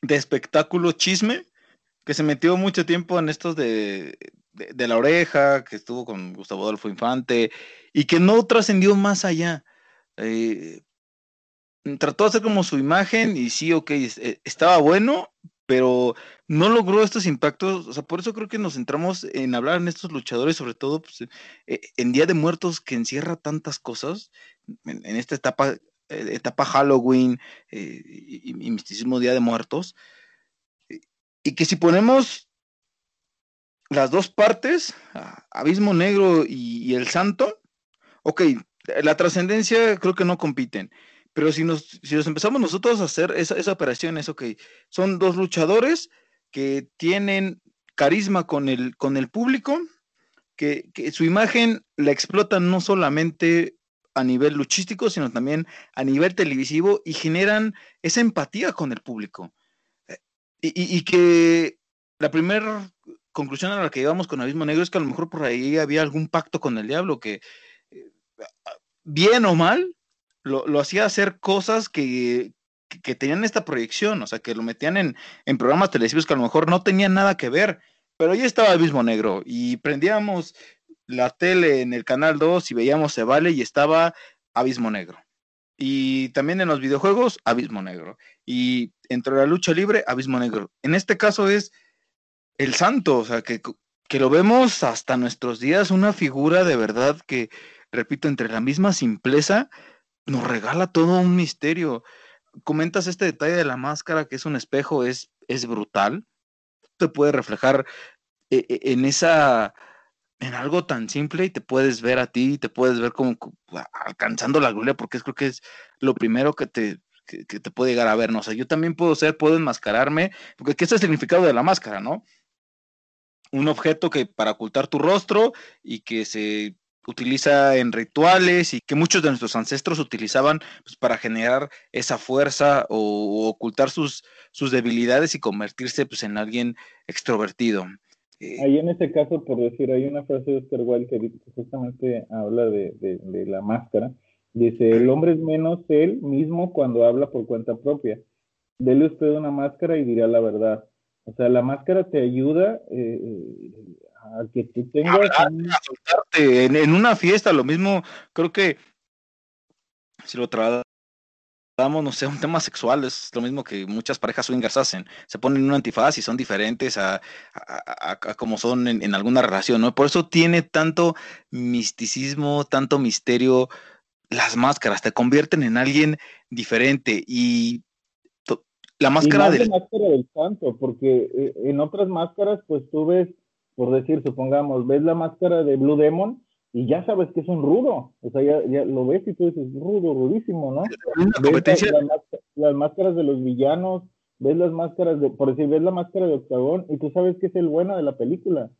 de espectáculo chisme, que se metió mucho tiempo en estos de, de, la oreja, que estuvo con Gustavo Adolfo Infante, y que no trascendió más allá. Eh, trató de hacer como su imagen y sí, ok, eh, estaba bueno, pero no logró estos impactos, o sea, por eso creo que nos centramos en hablar en estos luchadores, sobre todo pues, eh, en Día de Muertos que encierra tantas cosas, en, esta etapa, etapa Halloween eh, y, misticismo Día de Muertos, y que si ponemos las dos partes, Abismo Negro y, el Santo, ok, la trascendencia creo que no compiten, pero si nos, si nos empezamos nosotros a hacer esa, esa operación, es ok, son dos luchadores que tienen carisma con el, con el público, que, su imagen la explotan no solamente a nivel luchístico, sino también a nivel televisivo y generan esa empatía con el público. Eh, y, que la primera conclusión a la que llevamos con Abismo Negro es que a lo mejor por ahí había algún pacto con el diablo que, eh, bien o mal, lo, hacía hacer cosas que, que, tenían esta proyección, o sea, que lo metían en, en programas televisivos que a lo mejor no tenían nada que ver, pero ahí estaba Abismo Negro y prendíamos la tele en el canal 2 y veíamos Se Vale y estaba Abismo Negro. Y también en los videojuegos, Abismo Negro. Y entre la lucha libre, Abismo Negro. En este caso es el santo, o sea, que, que lo vemos hasta nuestros días, una figura de verdad que, repito, entre la misma simpleza, nos regala todo un misterio. Comentas este detalle de la máscara, que es un espejo, es, es brutal. Te puede reflejar eh, eh, en esa en algo tan simple y te puedes ver a ti, te puedes ver como alcanzando la gloria, porque es creo que es lo primero que te, que, te puede llegar a ver, ¿no? O sea, yo también puedo ser, puedo enmascararme, porque ¿qué es el significado de la máscara, no? Un objeto que para ocultar tu rostro y que se utiliza en rituales y que muchos de nuestros ancestros utilizaban pues, para generar esa fuerza o, ocultar sus, sus debilidades y convertirse pues, en alguien extrovertido. Ahí en ese caso, por decir, hay una frase de Oscar Wilde que justamente habla de, de, la máscara. Dice, el hombre es menos él mismo cuando habla por cuenta propia. Dele usted una máscara y dirá la verdad. O sea, la máscara te ayuda eh, a que tú tengas... En, en, una fiesta, lo mismo, creo que si lo trae no sé, un tema sexual, es lo mismo que muchas parejas swingers hacen. Se ponen un antifaz y son diferentes a, como son en, alguna relación, ¿no? Por eso tiene tanto misticismo, tanto misterio las máscaras, te convierten en alguien diferente y la máscara, del... máscara del santo, porque eh, en otras máscaras, pues tú ves, por decir, supongamos, ves la máscara de Blue Demon y ya sabes que es un rudo, o sea, ya, lo ves y tú dices, rudo, rudísimo, ¿no? las, máscaras de los villanos, ves las máscaras de, por decir, ves la máscara de Octagón y tú sabes que es el bueno de la película.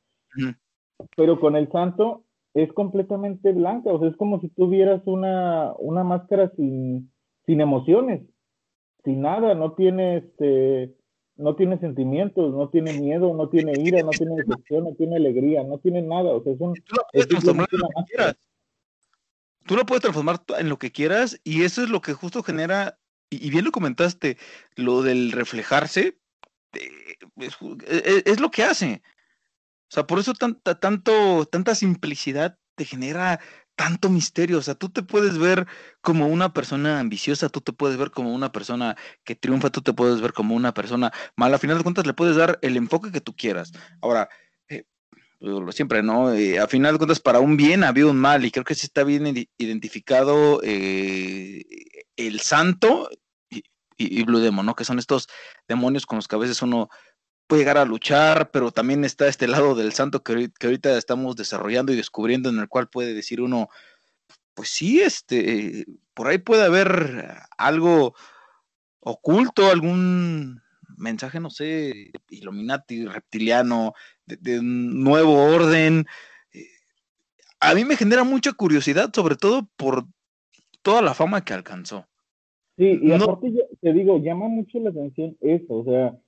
Pero con el santo es completamente blanca, o sea, es como si tuvieras una, una máscara sin, sin emociones, sin nada, no tiene este no tiene sentimientos, no tiene miedo, no tiene ira, no tiene decepción, no tiene alegría, no tiene nada. O sea, es un. Tú lo puedes transformar en lo que quieras. Tú lo puedes transformar en lo que quieras y eso es lo que justo genera, y, bien lo comentaste, lo del reflejarse, eh, es, es, lo que hace. O sea, por eso tanta, tanto, tanta simplicidad te genera tanto misterio. O sea, tú te puedes ver como una persona ambiciosa, tú te puedes ver como una persona que triunfa, tú te puedes ver como una persona mala. A final de cuentas, le puedes dar el enfoque que tú quieras. Ahora, eh, siempre, ¿no? Eh, a final de cuentas, para un bien había un mal, y creo que sí está bien identificado eh, el santo y, y, Blue Demon, ¿no? Que son estos demonios con los que a veces uno puede llegar a luchar, pero también está este lado del santo que, ahorita estamos desarrollando y descubriendo, en el cual puede decir uno, pues sí, este, por ahí puede haber algo oculto, algún mensaje, no sé, Illuminati, reptiliano, de, un nuevo orden. A mí me genera mucha curiosidad, sobre todo por toda la fama que alcanzó. Sí, y aparte, te digo, llama mucho la atención eso, o sea,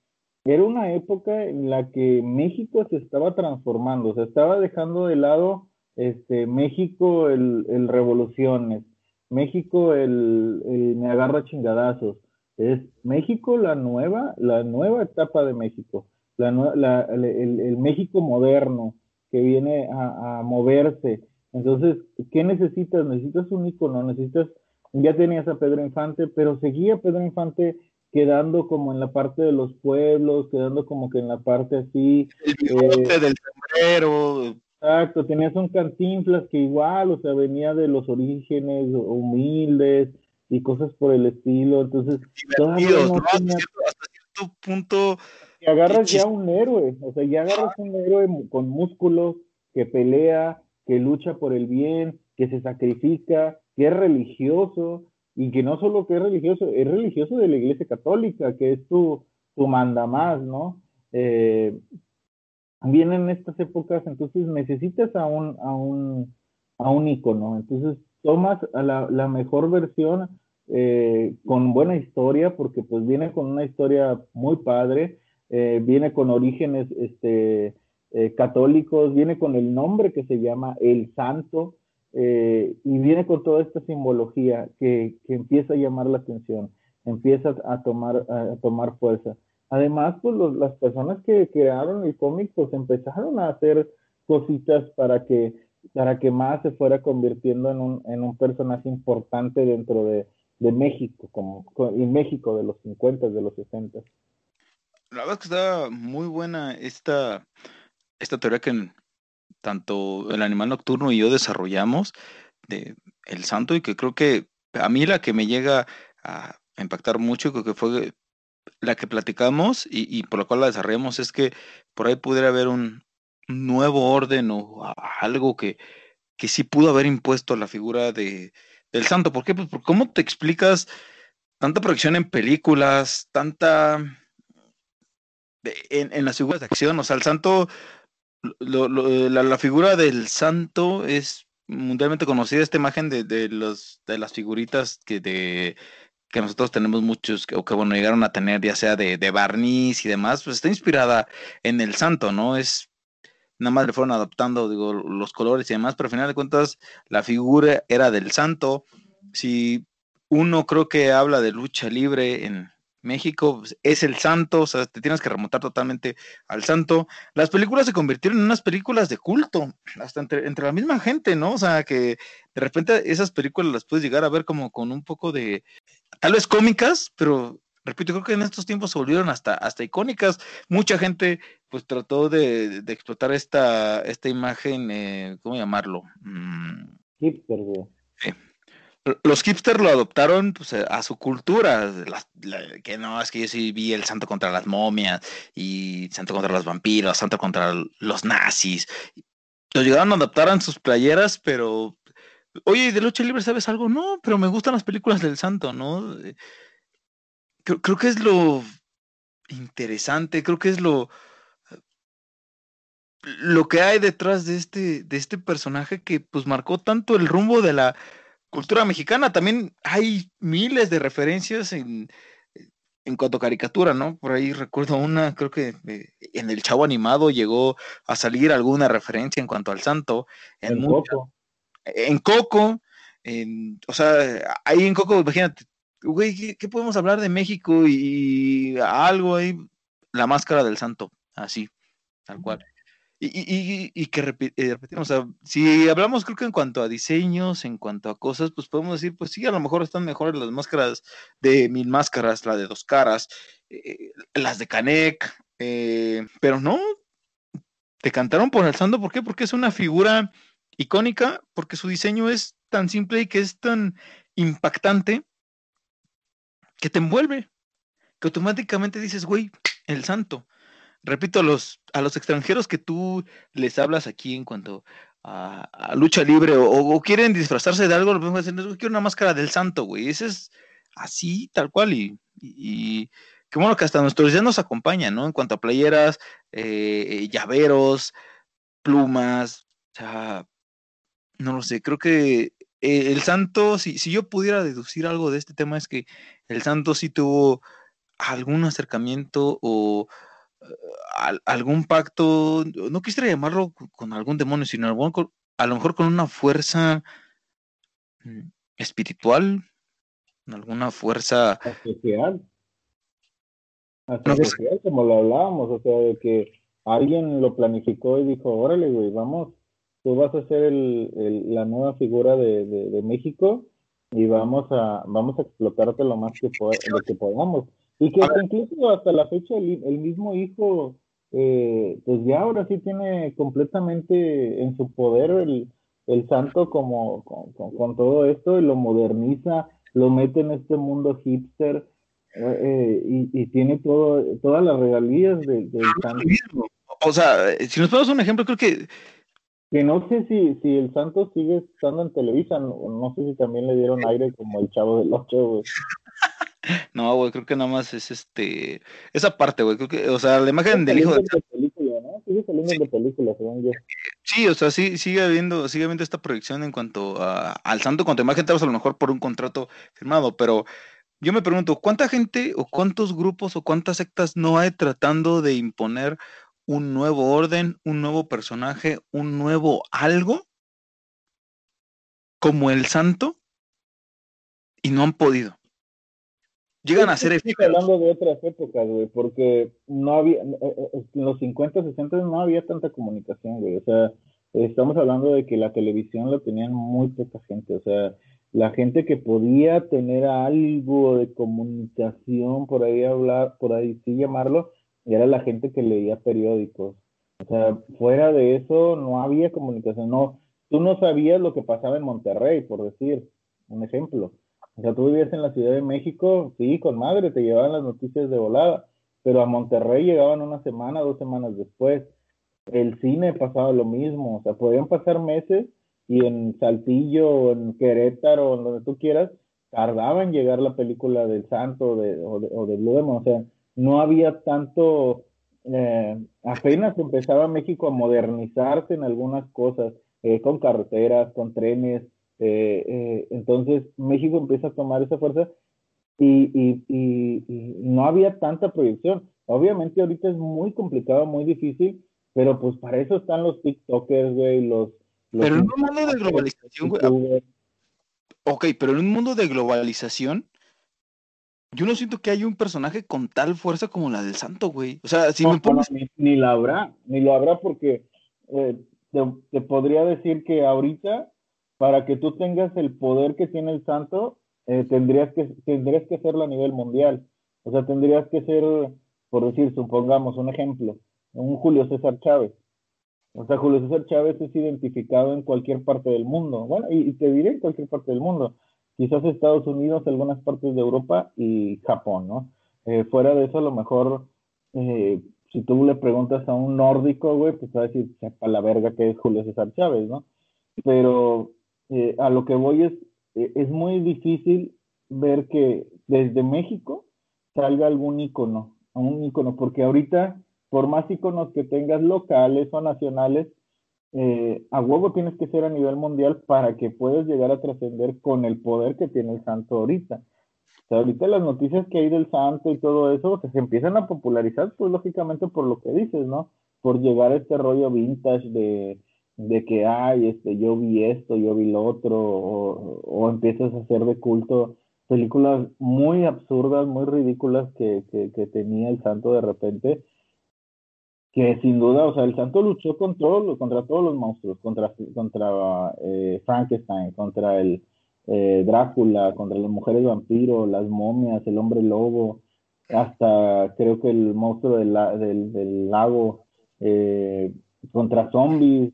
era una época en la que México se estaba transformando, se estaba dejando de lado este, México el, el revoluciones, México el, el, me agarra chingadazos, es México la nueva, la nueva etapa de México, la, el, el, México moderno que viene a, a, moverse. Entonces, ¿qué necesitas? Necesitas un icono, necesitas, ya tenías a Pedro Infante, pero seguía Pedro Infante quedando como en la parte de los pueblos, quedando como que en la parte así. El eh, del sombrero. Exacto, tenías un cantinflas que igual, o sea, venía de los orígenes humildes y cosas por el estilo, entonces todavía no hasta cierto punto y agarras ya un héroe, o sea, ya agarras un héroe con músculos que pelea, que lucha por el bien, que se sacrifica, que es religioso, y que no solo que es religioso, es religioso de la Iglesia Católica, que es tu, tu manda más, ¿no? Eh, vienen estas épocas, entonces necesitas a un, a un, a un ícono, entonces tomas a la, mejor versión eh, con buena historia, porque pues viene con una historia muy padre, eh, viene con orígenes este, eh, católicos, viene con el nombre que se llama el santo eh, y viene con toda esta simbología que, que, empieza a llamar la atención, empieza a tomar, a tomar fuerza. Además, pues las personas que crearon el cómic pues empezaron a hacer cositas para que, para que más se fuera convirtiendo en un, en un personaje importante dentro de, de México, como, y México de los 50, de los 60. La verdad que está muy buena esta, esta teoría que tanto el animal nocturno y yo desarrollamos de el santo y que creo que a mí la que me llega a impactar mucho, creo que fue la que platicamos y, por lo cual la desarrollamos es que por ahí pudiera haber un nuevo orden o algo que, que sí pudo haber impuesto la figura de, del santo. ¿Por qué? Pues cómo te explicas tanta proyección en películas, tanta en, en las figuras de acción. O sea, el santo, la, figura del santo es mundialmente conocida, esta imagen de, de, los, de las figuritas que de que nosotros tenemos muchos, o que bueno, llegaron a tener, ya sea de, de barniz y demás, pues está inspirada en el santo, ¿no? Es, nada más le fueron adaptando, digo, los colores y demás, pero al final de cuentas la figura era del santo. Si uno creo que habla de lucha libre en México, pues, es el santo, o sea, te tienes que remontar totalmente al santo. Las películas se convirtieron en unas películas de culto, hasta entre, entre la misma gente, ¿no? O sea, que de repente esas películas las puedes llegar a ver como con un poco de, tal vez cómicas, pero repito, creo que en estos tiempos se volvieron hasta, hasta icónicas. Mucha gente pues trató de, explotar esta, esta imagen, eh, ¿cómo llamarlo? Mm. Hipster, Los hipsters lo adoptaron pues, a su cultura, que no, es que yo sí vi el santo contra las momias y santo contra los vampiros, santo contra los nazis. Lo llegaron a adaptar en sus playeras, pero Oye, de lucha libre sabes algo? No, pero me gustan las películas del santo, ¿no? Eh, creo, que es lo interesante, creo que es lo lo que hay detrás de este de este personaje que pues marcó tanto el rumbo de la cultura mexicana. También hay miles de referencias en en cuanto a caricatura, ¿no? Por ahí recuerdo una, creo que eh, en el Chavo animado llegó a salir alguna referencia en cuanto al santo en, en Coco, en, o sea, ahí en Coco, imagínate, güey, ¿qué, podemos hablar de México y, algo ahí? La máscara del santo, así, tal cual. Y, y, que eh, repetimos, o sea, si hablamos creo que en cuanto a diseños, en cuanto a cosas, pues podemos decir, pues sí, a lo mejor están mejores las máscaras de Mil Máscaras, la de Dos Caras, eh, las de Canek, eh, pero no, te cantaron por el santo, ¿por qué? Porque es una figura icónica porque su diseño es tan simple y que es tan impactante que te envuelve, que automáticamente dices, güey, el santo. Repito, a los, a los extranjeros que tú les hablas aquí en cuanto a, lucha libre o, quieren disfrazarse de algo, lo a decir, quiero una máscara del santo, güey. Ese es así, tal cual. Y, y, qué bueno que hasta nuestros días nos acompañan, ¿no? En cuanto a playeras, eh, llaveros, plumas, o sea, no lo sé, creo que eh, el santo, si, si yo pudiera deducir algo de este tema, es que el santo sí tuvo algún acercamiento o eh, algún pacto, no quisiera llamarlo con algún demonio, sino a lo mejor con una fuerza mm, espiritual, alguna fuerza especial. como lo hablábamos, o sea, de que alguien lo planificó y dijo, órale, güey, vamos tú vas a ser el, la nueva figura de, de, México y vamos a, vamos a explotarte lo más que, lo que podamos. Y que incluso hasta la fecha el, el mismo hijo, eh, pues ya ahora sí tiene completamente en su poder el, el santo como con, con, todo esto y lo moderniza, lo mete en este mundo hipster eh, y, y, tiene todo, todas las regalías del santo. O sea, si nos ponemos un ejemplo, creo que que no sé si, si el Santos sigue estando en Televisa, no, sé si también le dieron aire como el Chavo del Ocho, güey. No, güey, creo que nada más es este, esa parte, güey, creo que, o sea, la imagen del hijo de... película, ¿no? Sigue saliendo sí. de película, según yo. Sí, o sea, sí, sigue habiendo, sigue habiendo esta proyección en cuanto a, al santo cuanto imagen, tal vez a lo mejor por un contrato firmado, pero yo me pregunto, ¿cuánta gente o cuántos grupos o cuántas sectas no hay tratando de imponer un nuevo orden, un nuevo personaje, un nuevo algo como el santo y no han podido. Llegan a ser efímeros. hablando de otras épocas, güey, porque no había, eh, eh, en los 50, 60 no había tanta comunicación, güey. O sea, estamos hablando de que la televisión lo tenían muy poca gente. O sea, la gente que podía tener algo de comunicación, por ahí hablar, por ahí sí llamarlo, era la gente que leía periódicos. O sea, fuera de eso no había comunicación. No, tú no sabías lo que pasaba en Monterrey, por decir un ejemplo. O sea, tú vivías en la Ciudad de México, sí, con madre, te llevaban las noticias de volada, pero a Monterrey llegaban una semana, dos semanas después. El cine pasaba lo mismo, o sea, podían pasar meses y en Saltillo o en Querétaro o en donde tú quieras, tardaba en llegar la película del Santo de, o, de, o de o sea, no había tanto, eh, apenas empezaba México a modernizarse en algunas cosas, eh, con carreteras, con trenes, eh, entonces México empieza a tomar esa fuerza y, y, y, no había tanta proyección. Obviamente ahorita es muy complicado, muy difícil, pero pues para eso están los TikTokers, güey, los... pero en un mundo de globalización, güey. Ok, pero en un mundo de globalización, yo no siento que haya un personaje con tal fuerza como la del santo, güey. O sea, si me pones... ni, la habrá, ni lo habrá porque eh, te, podría decir que ahorita para que tú tengas el poder que tiene el santo, eh, tendrías, que, tendrías que hacerlo a nivel mundial. O sea, tendrías que ser, por decir, supongamos un ejemplo, un Julio César Chávez. O sea, Julio César Chávez es identificado en cualquier parte del mundo. Bueno, y, te diré en cualquier parte del mundo. Quizás Estados Unidos, algunas partes de Europa y Japón, ¿no? Eh, fuera de eso, a lo mejor, eh, si tú le preguntas a un nórdico, güey, pues va a decir, sepa la verga que es Julio César Chávez, ¿no? Pero eh, a lo que voy es, eh, es muy difícil ver que desde México salga algún icono, un icono, porque ahorita, por más iconos que tengas locales o nacionales, eh, a huevo tienes que ser a nivel mundial para que puedas llegar a trascender con el poder que tiene el santo ahorita. O sea, ahorita las noticias que hay del santo y todo eso se empiezan a popularizar, pues lógicamente por lo que dices, ¿no? Por llegar a este rollo vintage de, de que, ay, este, yo vi esto, yo vi lo otro, o, empiezas a hacer de culto películas muy absurdas, muy ridículas que, que, tenía el santo de repente, que sin duda, o sea, el santo luchó con todos, contra todos los monstruos, contra, contra eh, Frankenstein, contra el eh, Drácula, contra las mujeres vampiro, las momias, el hombre lobo, hasta creo que el monstruo del, del, del lago, eh, contra zombies,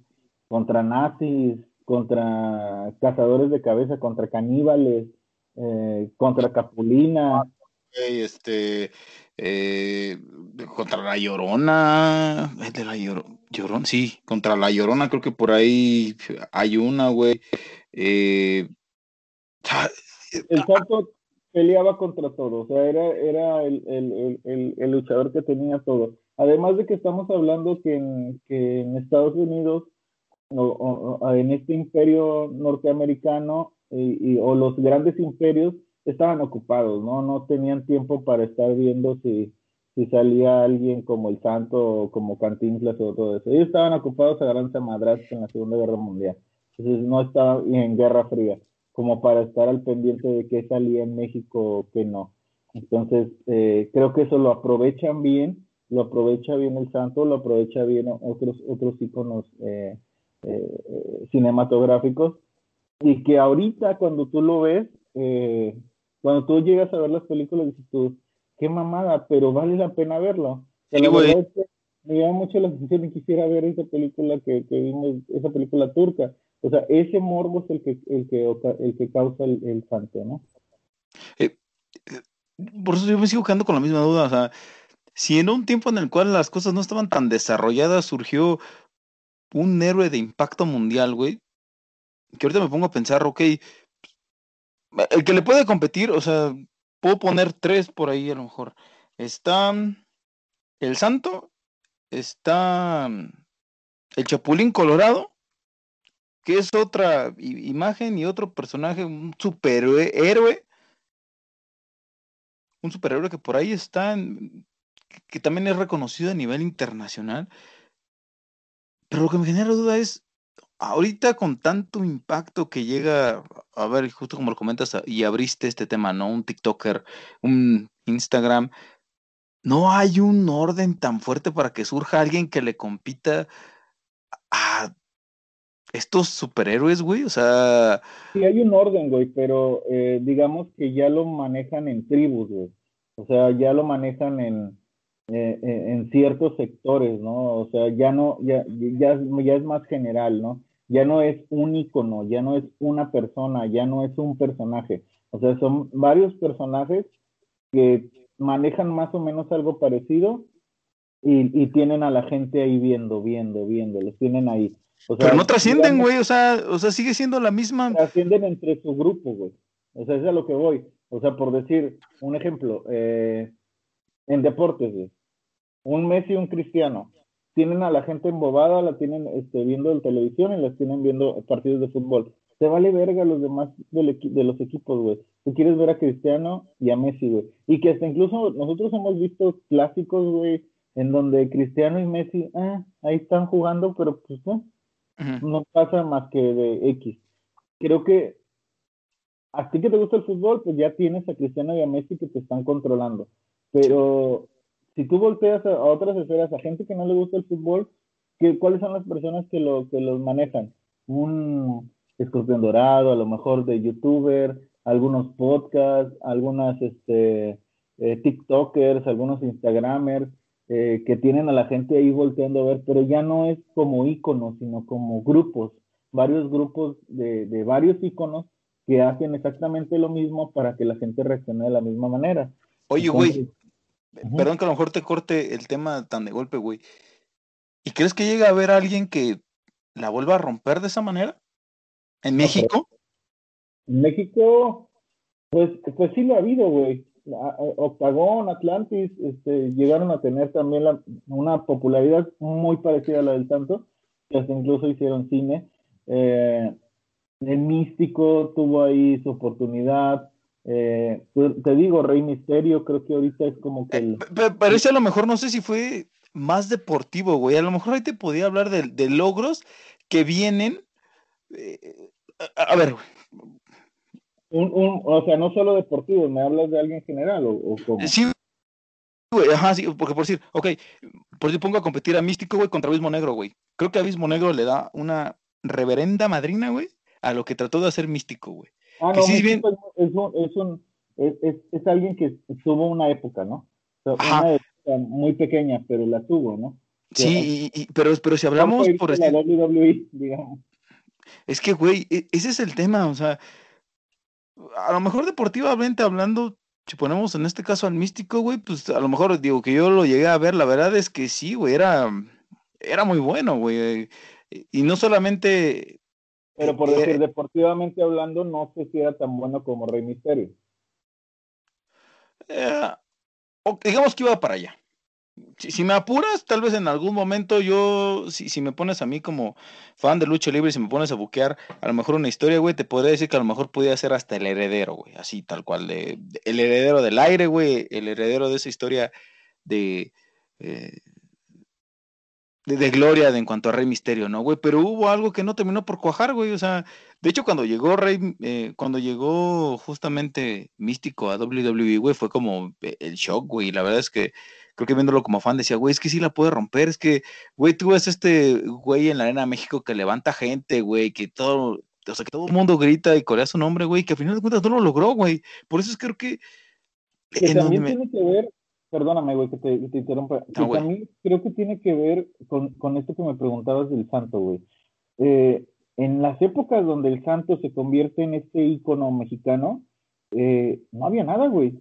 contra nazis, contra cazadores de cabeza, contra caníbales, eh, contra Capulina. Este, eh, contra la Llorona, es de la Llorona, sí, contra la Llorona, creo que por ahí hay una, güey. Eh, el santo peleaba contra todo, o sea, era, era el, el, el, el, luchador que tenía todo. Además de que estamos hablando que en, que en Estados Unidos o, en este imperio norteamericano y, o los grandes imperios estaban ocupados, ¿no? No tenían tiempo para estar viendo si, si salía alguien como el Santo o como Cantinflas o todo eso. Ellos estaban ocupados a gran madrazos en la Segunda Guerra Mundial. Entonces no estaban en Guerra Fría, como para estar al pendiente de qué salía en México o qué no. Entonces, eh, creo que eso lo aprovechan bien, lo aprovecha bien el Santo, lo aprovecha bien otros, otros íconos eh, eh, cinematográficos y que ahorita cuando tú lo ves, eh, cuando tú llegas a ver las películas, dices tú, qué mamada, pero vale la pena verlo. me llama mucho la atención y quisiera ver esa película que, vimos, esa película turca. O sea, ese morbo es el que, el que, el que causa el, el santo, ¿no? Eh, por eso yo me sigo quedando con la misma duda. O sea, si en un tiempo en el cual las cosas no estaban tan desarrolladas surgió un héroe de impacto mundial, güey, que ahorita me pongo a pensar, ok, el que le puede competir, o sea, puedo poner tres por ahí a lo mejor. Está el Santo, está el Chapulín Colorado, que es otra imagen y otro personaje, un superhéroe, un superhéroe que por ahí está que también es reconocido a nivel internacional. Pero lo que me genera duda es, ahorita con tanto impacto que llega, a ver, justo como lo comentas, y abriste este tema, ¿no? Un TikToker, un Instagram, no hay un orden tan fuerte para que surja alguien que le compita a estos superhéroes, güey, o sea... Sí, hay un orden, güey, pero eh, digamos que ya lo manejan en tribus, güey. O sea, ya lo manejan en, eh, en ciertos sectores, ¿no? O sea, ya no, ya, ya, ya es más general, ¿no? Ya no es un icono, ya no es una persona, ya no es un personaje. O sea, son varios personajes que manejan más o menos algo parecido y, y tienen a la gente ahí viendo, viendo, viendo, los tienen ahí. Pero no trascienden, güey, o sea, o sea, sigue siendo la misma. Trascienden entre su grupo, güey. O sea, es a lo que voy. O sea, por decir un ejemplo, eh, en deportes, güey un Messi y un Cristiano. Tienen a la gente embobada, la tienen este, viendo en televisión y las tienen viendo partidos de fútbol. Se vale verga los demás de los equipos, güey. Tú quieres ver a Cristiano y a Messi, güey. Y que hasta incluso nosotros hemos visto clásicos, güey, en donde Cristiano y Messi, ah, ahí están jugando, pero pues no, no pasa más que de X. Creo que a ti que te gusta el fútbol, pues ya tienes a Cristiano y a Messi que te están controlando. Pero si tú volteas a, otras esferas, a gente que no le gusta el fútbol, ¿qué, ¿cuáles son las personas que, lo, que los manejan? Un escorpión dorado, a lo mejor de youtuber, algunos podcasts, algunas este, eh, TikTokers, algunos Instagramers, eh, que tienen a la gente ahí volteando a ver, pero ya no es como íconos, sino como grupos, varios grupos de, de varios íconos que hacen exactamente lo mismo para que la gente reaccione de la misma manera. Oye, güey, Perdón que a lo mejor te corte el tema tan de golpe, güey. ¿Y crees que llega a haber alguien que la vuelva a romper de esa manera? ¿En México? En México, pues, pues sí lo ha habido, güey. Octagón, Atlantis, este, llegaron a tener también una popularidad muy parecida a la del Santo, que hasta incluso hicieron cine. Eh, el Místico tuvo ahí su oportunidad. Eh, te digo, Rey Misterio, creo que ahorita es como que... El... Eh, parece a lo mejor, no sé si fue más deportivo, güey. A lo mejor ahí te podía hablar de, logros que vienen... Eh, a, ver, un, un, o sea, no solo deportivo, ¿me hablas de alguien general o, o cómo? Sí, güey, ajá, sí, porque por decir, ok, por si pongo a competir a Místico, güey, contra Abismo Negro, güey. Creo que Abismo Negro le da una reverenda madrina, güey, a lo que trató de hacer Místico, güey. Ah, no, es, un, es, alguien que tuvo una época, ¿no? una época muy pequeña, pero la tuvo, ¿no? Sí, pero, pero si hablamos por este... WWE, digamos. Es que, güey, e, ese es el tema, o sea, a lo mejor deportivamente hablando, si ponemos en este caso al místico, güey, pues a lo mejor digo que yo lo llegué a ver, la verdad es que sí, güey, era, era muy bueno, güey. Y no solamente pero por decir, deportivamente hablando, no sé si era tan bueno como Rey Misterio. Eh, digamos que iba para allá. Si, me apuras, tal vez en algún momento yo, si, si, me pones a mí como fan de lucha libre, si me pones a buquear a lo mejor una historia, güey, te podría decir que a lo mejor podía ser hasta el heredero, güey, así tal cual, de, el heredero del aire, güey, el heredero de esa historia de, eh, de, gloria de, en cuanto a Rey Misterio, ¿no, güey? Pero hubo algo que no terminó por cuajar, güey. O sea, de hecho, cuando llegó Rey, eh, cuando llegó justamente Místico a WWE, güey, fue como eh, el shock, güey. La verdad es que creo que viéndolo como fan decía, güey, es que sí la puede romper. Es que, güey, tú ves este güey en la Arena México que levanta gente, güey, que todo, o sea, que todo el mundo grita y corea su nombre, güey, que al final de cuentas no lo logró, güey. Por eso es que creo que. que también tiene que ver Perdóname, güey, que te, te interrumpa. también creo que tiene que ver con, con, esto que me preguntabas del santo, güey. Eh, en las épocas donde el santo se convierte en este ícono mexicano, eh, no había nada, güey.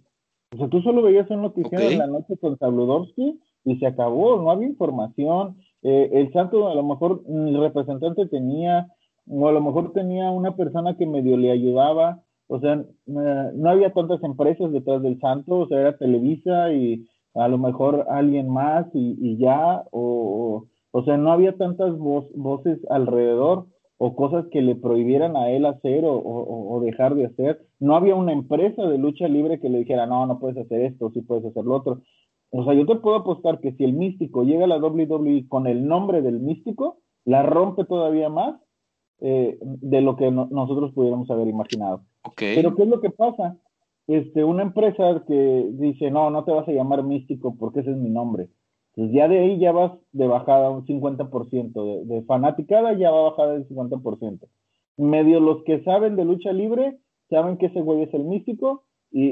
O sea, tú solo veías un noticiero en la noche con Sabludowski y se acabó, no había información. Eh, el santo a lo mejor el representante tenía, o a lo mejor tenía una persona que medio le ayudaba, o sea, no había tantas empresas detrás del santo, o sea, era Televisa y a lo mejor alguien más y, ya, o, o, sea, no había tantas voces alrededor o cosas que le prohibieran a él hacer o, dejar de hacer. No había una empresa de lucha libre que le dijera, no, no puedes hacer esto, sí puedes hacer lo otro. O sea, yo te puedo apostar que si el místico llega a la WWE con el nombre del místico, la rompe todavía más eh, de lo que nosotros pudiéramos haber imaginado. Pero ¿qué es lo que pasa? Este, una empresa que dice, no, no te vas a llamar místico porque ese es mi nombre. Entonces ya de ahí ya vas de bajada un 50%, de, de fanaticada ya va bajada del 50%. Medio los que saben de lucha libre saben que ese güey es el místico y,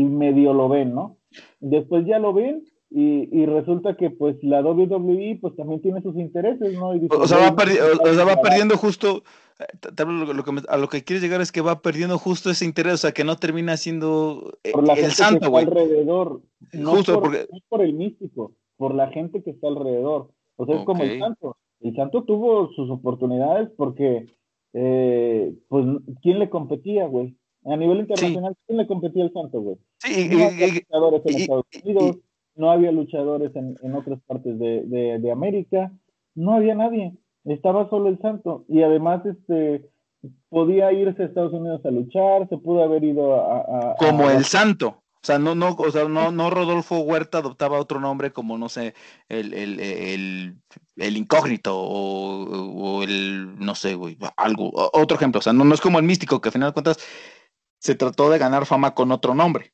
y, medio lo ven, ¿no? Después ya lo ven y, y, resulta que pues la WWE pues también tiene sus intereses, ¿no? o, sea, va o, sea, va perdiendo justo, eh, lo, que a lo que quieres llegar es que va perdiendo justo ese interés, o sea, que no termina siendo eh, por la el santo, güey. alrededor, no justo por, porque... no por el místico, por la gente que está alrededor. O sea, es como el santo. El santo tuvo sus oportunidades porque, eh, pues, ¿quién le competía, güey? A nivel internacional, ¿quién le competía al Santo, güey? Sí, no había luchadores en Estados Unidos, no había luchadores en, en otras partes de, de, de, América, no había nadie, estaba solo el Santo. Y además, este, podía irse a Estados Unidos a luchar, se pudo haber ido a... Como el Santo. O sea, no, no, o sea, no, no Rodolfo Huerta adoptaba otro nombre como, no sé, el, el, el, el incógnito o, o, el, no sé, güey, algo, otro ejemplo. O sea, no, no es como el místico, que al final de cuentas se trató de ganar fama con otro nombre.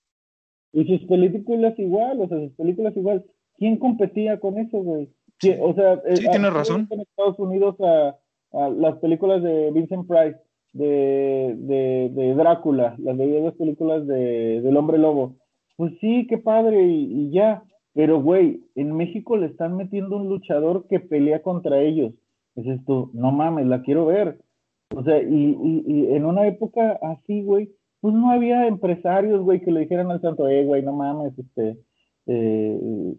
Y sus películas igual, o sea, sus películas igual. ¿Quién competía con eso, güey? O sea, sí, eh, tienes razón. En Estados Unidos a, las películas de Vincent Price, de, de, de Drácula, las de películas de, del Hombre Lobo. Pues sí, qué padre, y, ya. Pero, güey, en México le están metiendo un luchador que pelea contra ellos. Es esto, no mames, la quiero ver. O sea, y, y en una época así, güey, pues no había empresarios, güey, que le dijeran al santo, eh, güey, no mames, este, eh,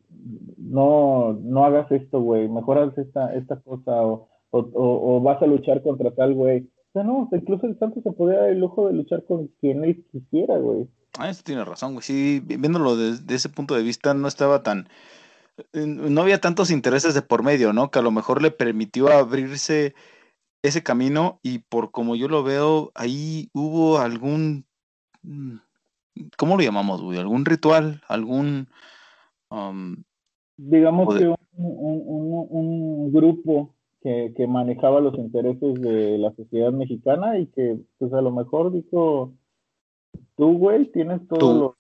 no, no hagas esto, güey, mejor haz esta, esta cosa, o, o, vas a luchar contra tal, güey. O sea, no, incluso el santo se podía dar el lujo de luchar con quien él quisiera, güey. Ah, eso tiene razón, güey. Sí, viéndolo desde ese punto de vista, no estaba tan. Eh, no había tantos intereses de por medio, ¿no? Que a lo mejor le permitió abrirse ese camino y por como yo lo veo, ahí hubo algún Mm, ¿Cómo lo llamamos, güey? ¿Algún ritual? ¿Algún... Digamos que un, grupo que, manejaba los intereses de la sociedad mexicana y que, pues a lo mejor dijo, tú, güey, tienes todos los,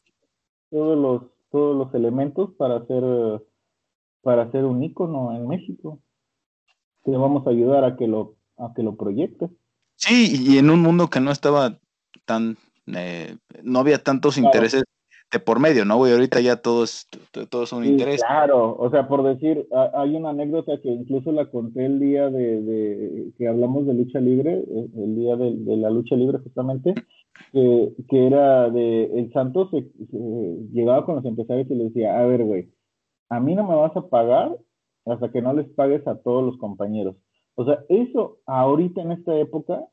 todos los, todos los elementos para hacer, para hacer un ícono en México. Te vamos a ayudar a que lo, a que lo proyectes. Sí, y en un mundo que no estaba tan eh, no había tantos intereses de por medio, ¿no, güey? Ahorita ya todos, todos son intereses. Claro, o sea, por decir, hay una anécdota que incluso la conté el día de, que hablamos de lucha libre, eh, el día de, la lucha libre justamente, que, era de, el Santos llegaba con los empresarios y le decía, a ver, güey, a mí no me vas a pagar hasta que no les pagues a todos los compañeros. O sea, eso ahorita en esta época,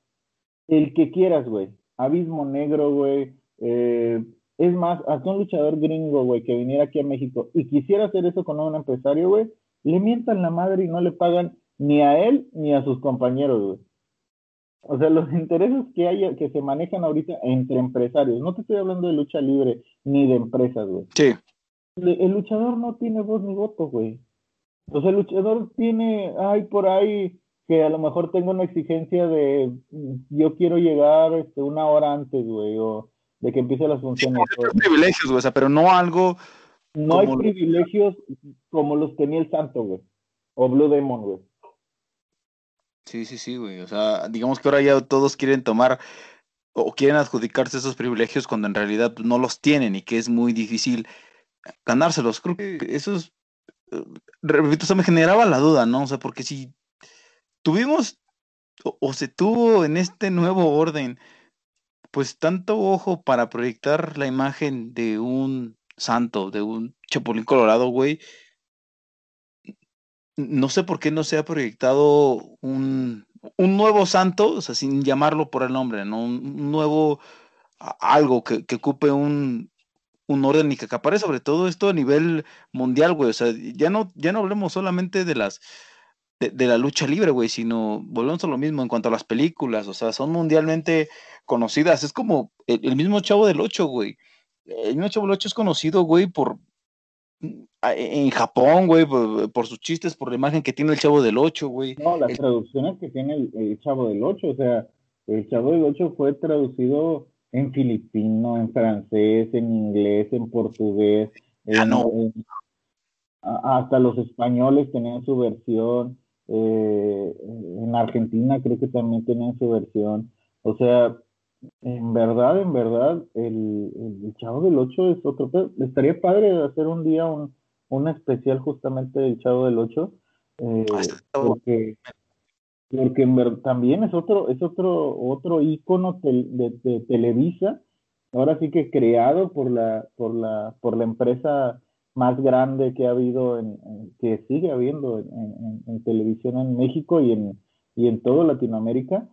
el que quieras, güey, Abismo Negro, güey. Eh, es más, hasta un luchador gringo, güey, que viniera aquí a México y quisiera hacer eso con un empresario, güey, le mientan la madre y no le pagan ni a él ni a sus compañeros, güey. O sea, los intereses que hay, que se manejan ahorita entre empresarios, no te estoy hablando de lucha libre ni de empresas, güey. Sí. El, luchador no tiene voz ni voto, güey. O sea, el luchador tiene, ay, por ahí, que a lo mejor tengo una exigencia de yo quiero llegar este, una hora antes, güey, o de que empiece las funciones. Sí, hay privilegios, güey, o sea, pero no algo. No hay privilegios como los tenía el Santo, güey, o Blue Demon, güey. Sí, sí, sí, güey. O sea, digamos que ahora ya todos quieren tomar o quieren adjudicarse esos privilegios cuando en realidad no los tienen y que es muy difícil ganárselos. Creo que eso es, eh, repito, o sea, me generaba la duda, ¿no? O sea, porque si tuvimos o, se tuvo en este nuevo orden, pues tanto ojo para proyectar la imagen de un santo, de un chapulín colorado, güey. No sé por qué no se ha proyectado un, un nuevo santo, o sea, sin llamarlo por el nombre, ¿no? Un, nuevo algo que, que ocupe un, un orden y que acapare sobre todo esto a nivel mundial, güey. O sea, ya no, ya no hablemos solamente de las de, la lucha libre, güey, sino volvemos a lo mismo en cuanto a las películas, o sea, son mundialmente conocidas. Es como el, mismo Chavo del Ocho, güey. El mismo Chavo del Ocho es conocido, güey, por, en Japón, güey, por, sus chistes, por la imagen que tiene el Chavo del Ocho, güey. No, las traducciones que tiene el, Chavo del Ocho, o sea, el Chavo del Ocho fue traducido en filipino, en francés, en inglés, en portugués. Ah, no. hasta los españoles tenían su versión. Eh, en Argentina creo que también tenían su versión. O sea, en verdad, en verdad, el, el, Chavo del Ocho es otro. Estaría padre hacer un día un, un especial justamente del Chavo del Ocho. Eh, ah, porque porque en también es otro es otro otro ícono de, Televisa ahora sí que creado por la por la por la empresa más grande que ha habido en, que sigue habiendo en, televisión en México y en y en toda Latinoamérica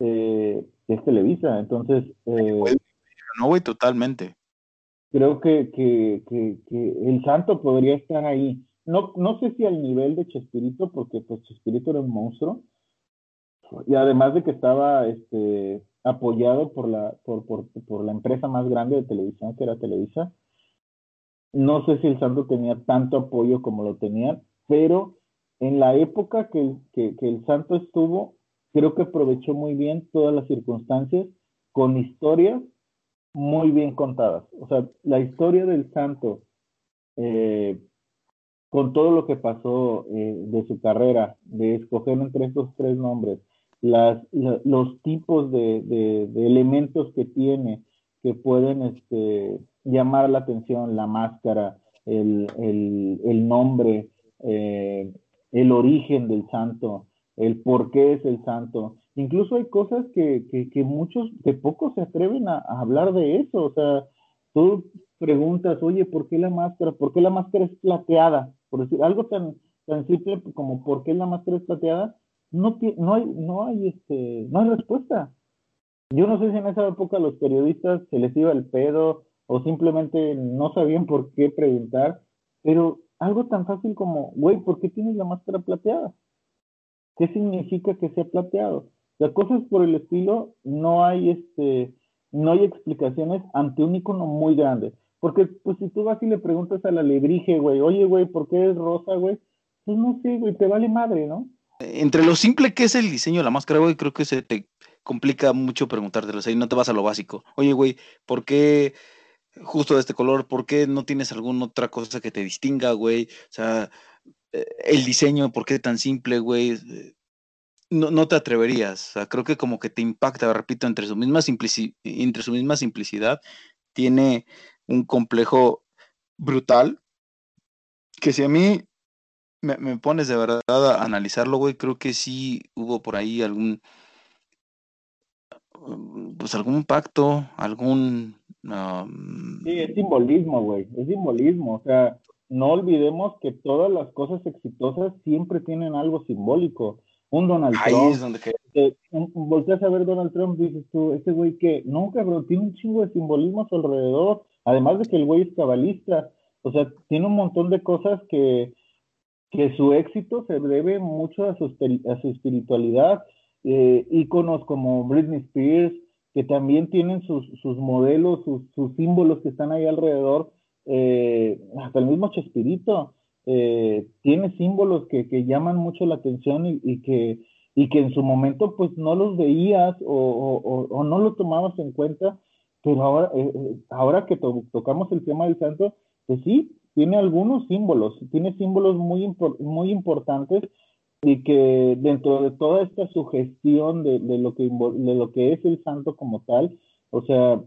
eh, es Televisa. Entonces. Eh, no, voy totalmente. Creo que, que, que, el Santo podría estar ahí. No, no sé si al nivel de Chespirito, porque pues Chespirito era un monstruo. Y además de que estaba este, apoyado por la, por, por, por la empresa más grande de televisión, que era Televisa. No sé si el Santo tenía tanto apoyo como lo tenía, pero en la época que, que, el Santo estuvo, creo que aprovechó muy bien todas las circunstancias con historias muy bien contadas. O sea, la historia del santo, eh, con todo lo que pasó eh, de su carrera, de escoger entre estos tres nombres, las, los tipos de, elementos que tiene que pueden este, llamar la atención, la máscara, el, nombre, eh, el origen del santo, el por qué es el santo. Incluso hay cosas que, que, muchos, que pocos se atreven a, hablar de eso. O sea, tú preguntas, oye, ¿por qué la máscara? ¿Por qué la máscara es plateada? Por decir algo tan, tan simple como ¿por qué la máscara es plateada? No, no, hay, no, hay, este, no hay respuesta. Yo no sé si en esa época los periodistas se les iba el pedo o simplemente no sabían por qué preguntar, pero algo tan fácil como, güey, ¿por qué tienes la máscara plateada? ¿Qué significa que sea plateado? O cosas por el estilo, no hay este, no hay explicaciones ante un icono muy grande. Porque, pues, si tú vas y le preguntas a la lebrige, güey, oye, güey, ¿por qué es rosa, güey? Pues no sé, güey, te vale madre, ¿no? Entre lo simple que es el diseño de la máscara, güey, creo que se te complica mucho preguntártelo. O sea, y no te vas a lo básico. Oye, güey, ¿por qué justo de este color? ¿Por qué no tienes alguna otra cosa que te distinga, güey? O sea, eh, el diseño, ¿por qué tan simple, güey? Eh, no, no, te atreverías. O sea, creo que como que te impacta, repito, entre su misma, entre su misma simplicidad, tiene un complejo brutal, que si a mí me, me, pones de verdad a analizarlo, güey, creo que sí hubo por ahí algún, pues algún pacto, algún... sí, es simbolismo, güey, es simbolismo, o sea, no olvidemos que todas las cosas exitosas siempre tienen algo simbólico. Un Donald Trump. Es donde volteas a ver Donald Trump, dices tú, ese güey que, no, cabrón, tiene un chingo de simbolismo a su alrededor. Además de que el güey es cabalista. O sea, tiene un montón de cosas que, que su éxito se debe mucho a su, a su espiritualidad. Eh, íconos como Britney Spears, que también tienen sus, sus modelos, sus, sus símbolos que están ahí alrededor eh, hasta el mismo Chespirito eh, tiene símbolos que, que, llaman mucho la atención y, que, y que en su momento pues no los veías o, o, no los tomabas en cuenta, pero ahora, eh, eh, ahora que tocamos el tema del santo, pues sí, tiene algunos símbolos, tiene símbolos muy, muy importantes y que dentro de toda esta sugestión de, de, lo que, de lo que es el santo como tal, o sea,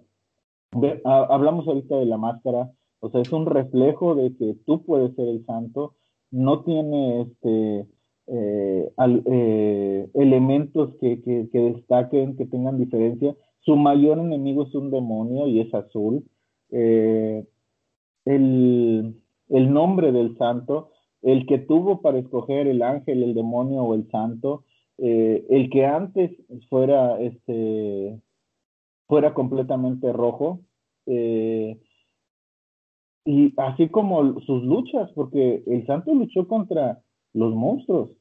hablamos ahorita de la máscara, o sea, es un reflejo de que tú puedes ser el santo, no tiene este, eh, eh, elementos que, destaquen, que tengan diferencia. Su mayor enemigo es un demonio y es azul. Eh, el, nombre del santo, el que tuvo para escoger el ángel, el demonio o el santo, el que antes fuera, este, fuera completamente rojo, y así como sus luchas, porque el santo luchó contra los monstruos,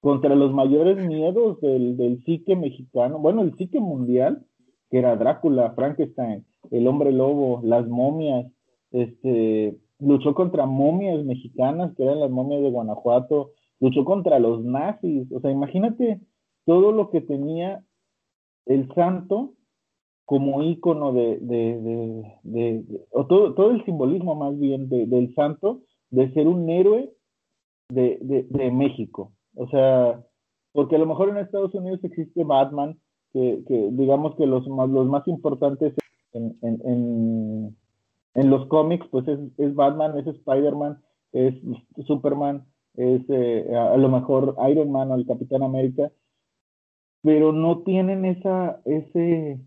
contra los mayores miedos del, del psique mexicano, bueno, el psique mundial, que era Drácula, Frankenstein, el hombre lobo, las momias, este, luchó contra momias mexicanas, que eran las momias de Guanajuato, luchó contra los nazis, o sea, imagínate todo lo que tenía el santo como ícono de, de, de, o todo, todo, el simbolismo más bien del santo, de ser un héroe de, México. O sea, porque a lo mejor en Estados Unidos existe Batman, que, digamos que los más, los más importantes en, en, los cómics, pues es, es Batman, es Spider-Man, es Superman, es eh, a lo mejor Iron Man o el Capitán América, pero no tienen esa, ese,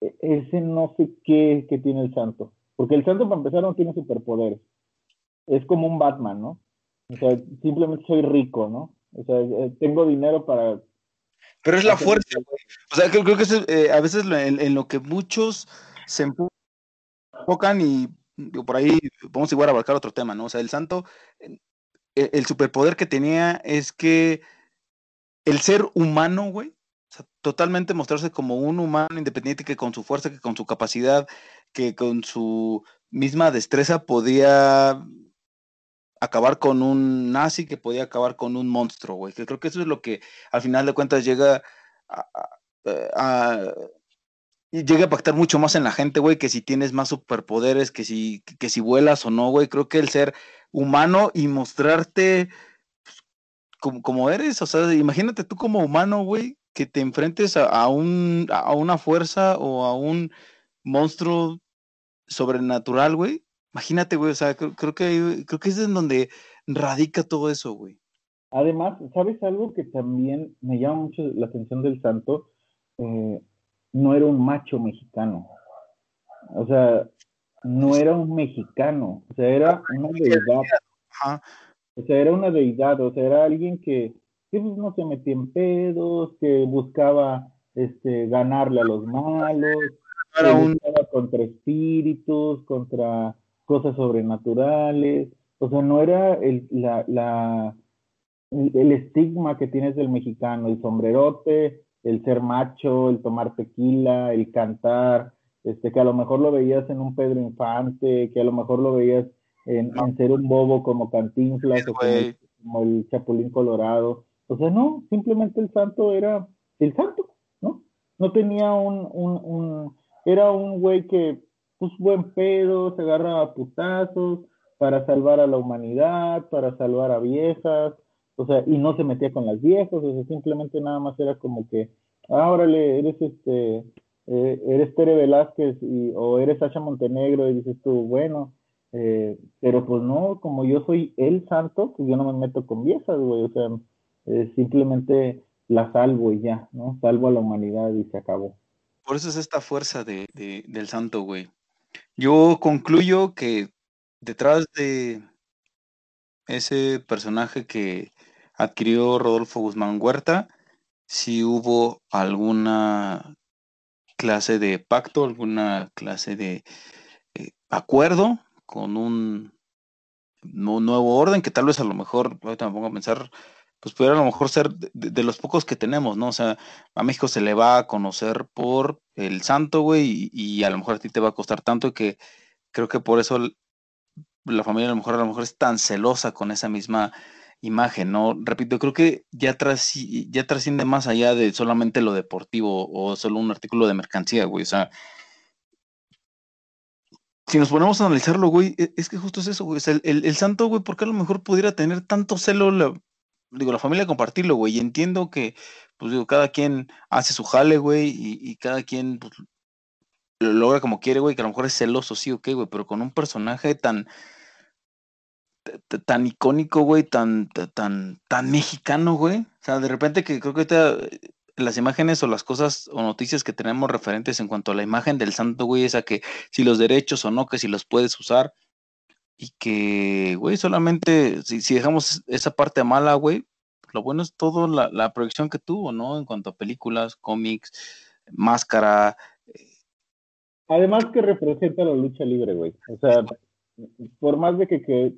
ese no sé qué que tiene el santo. Porque el santo, para empezar, no tiene superpoderes. Es como un Batman, ¿no? O sea, simplemente soy rico, ¿no? O sea, eh, tengo dinero para... Pero es la fuerza, O sea, creo, que es, eh, a veces en, lo que muchos se y por ahí vamos igual a abarcar otro tema, ¿no? O sea, el santo, el, el superpoder que tenía es que el ser humano, güey, totalmente mostrarse como un humano independiente que con su fuerza, que con su capacidad, que con su misma destreza podía acabar con un nazi, que podía acabar con un monstruo, güey. Que creo que eso es lo que al final de cuentas llega a, llega a pactar mucho más en la gente, güey, que si tienes más superpoderes, que si, que si vuelas o no, güey. Creo que el ser humano y mostrarte como, como eres, o sea, imagínate tú como humano, güey, que te enfrentes a, un, a una fuerza o a un monstruo sobrenatural, güey. Imagínate, güey, o sea, creo, que creo que es en donde radica todo eso, güey. Además, ¿sabes algo que también me llama mucho la atención del santo? Eh, no era un macho mexicano. O sea, no era un mexicano, o sea, era una deidad. O sea, era una deidad, o sea, era alguien que, que pues, no se metía en pedos, que buscaba este, ganarle a los malos, un... contra espíritus, contra cosas sobrenaturales. O sea, no era el, la, la, el estigma que tienes del mexicano, el sombrerote, el ser macho, el tomar tequila, el cantar, este, que a lo mejor lo veías en un Pedro Infante, que a lo mejor lo veías en, ser un bobo como Cantinflas o como el, Chapulín Colorado. O sea, no, simplemente el santo era el santo, ¿no? No tenía un, un, un era un güey que, pues buen pedo, se agarraba a putazos para salvar a la humanidad, para salvar a viejas, o sea, y no se metía con las viejas, o sea, simplemente nada más era como que, ah, órale, eres este, eh, eres Tere Velázquez y, o eres Sasha Montenegro y dices tú, bueno, eh, pero pues no, como yo soy el santo, pues yo no me meto con viejas, güey, o sea, eh, simplemente la salvo y ya, ¿no? Salvo a la humanidad y se acabó. Por eso es esta fuerza de, del santo, güey. Yo concluyo que detrás de ese personaje que adquirió Rodolfo Guzmán Huerta, si hubo alguna clase de pacto, alguna clase de eh, acuerdo con un, nuevo orden que tal vez a lo mejor, ahorita me pongo a pensar, pues pudiera a lo mejor ser de, los pocos que tenemos, ¿no? O sea, a México se le va a conocer por el santo, güey, y, a lo mejor a ti te va a costar tanto que creo que por eso la familia a lo mejor a lo mejor es tan celosa con esa misma imagen, ¿no? Repito, creo que ya, ya trasciende más allá de solamente lo deportivo o solo un artículo de mercancía, güey. O sea, si nos ponemos a analizarlo, güey, e, es que justo es eso, güey. O sea, el, santo, güey, ¿por qué a lo mejor pudiera tener tanto celo, la, digo, la familia compartirlo, güey? Y entiendo que, pues digo, cada quien hace su jale, güey, y, cada quien pues, lo logra como quiere, güey, que a lo mejor es celoso, sí, ok, güey, pero con un personaje tan tan icónico, güey, tan, tan, tan mexicano, güey. O sea, de repente que creo que ahorita las imágenes o las cosas o noticias que tenemos referentes en cuanto a la imagen del santo, güey, es a que si los derechos o no, que si los puedes usar. Y que, güey, solamente si, dejamos esa parte mala, güey, lo bueno es todo la, la, proyección que tuvo, ¿no? En cuanto a películas, cómics, máscara. Eh. Además que representa la lucha libre, güey. O sea, por más de que, que,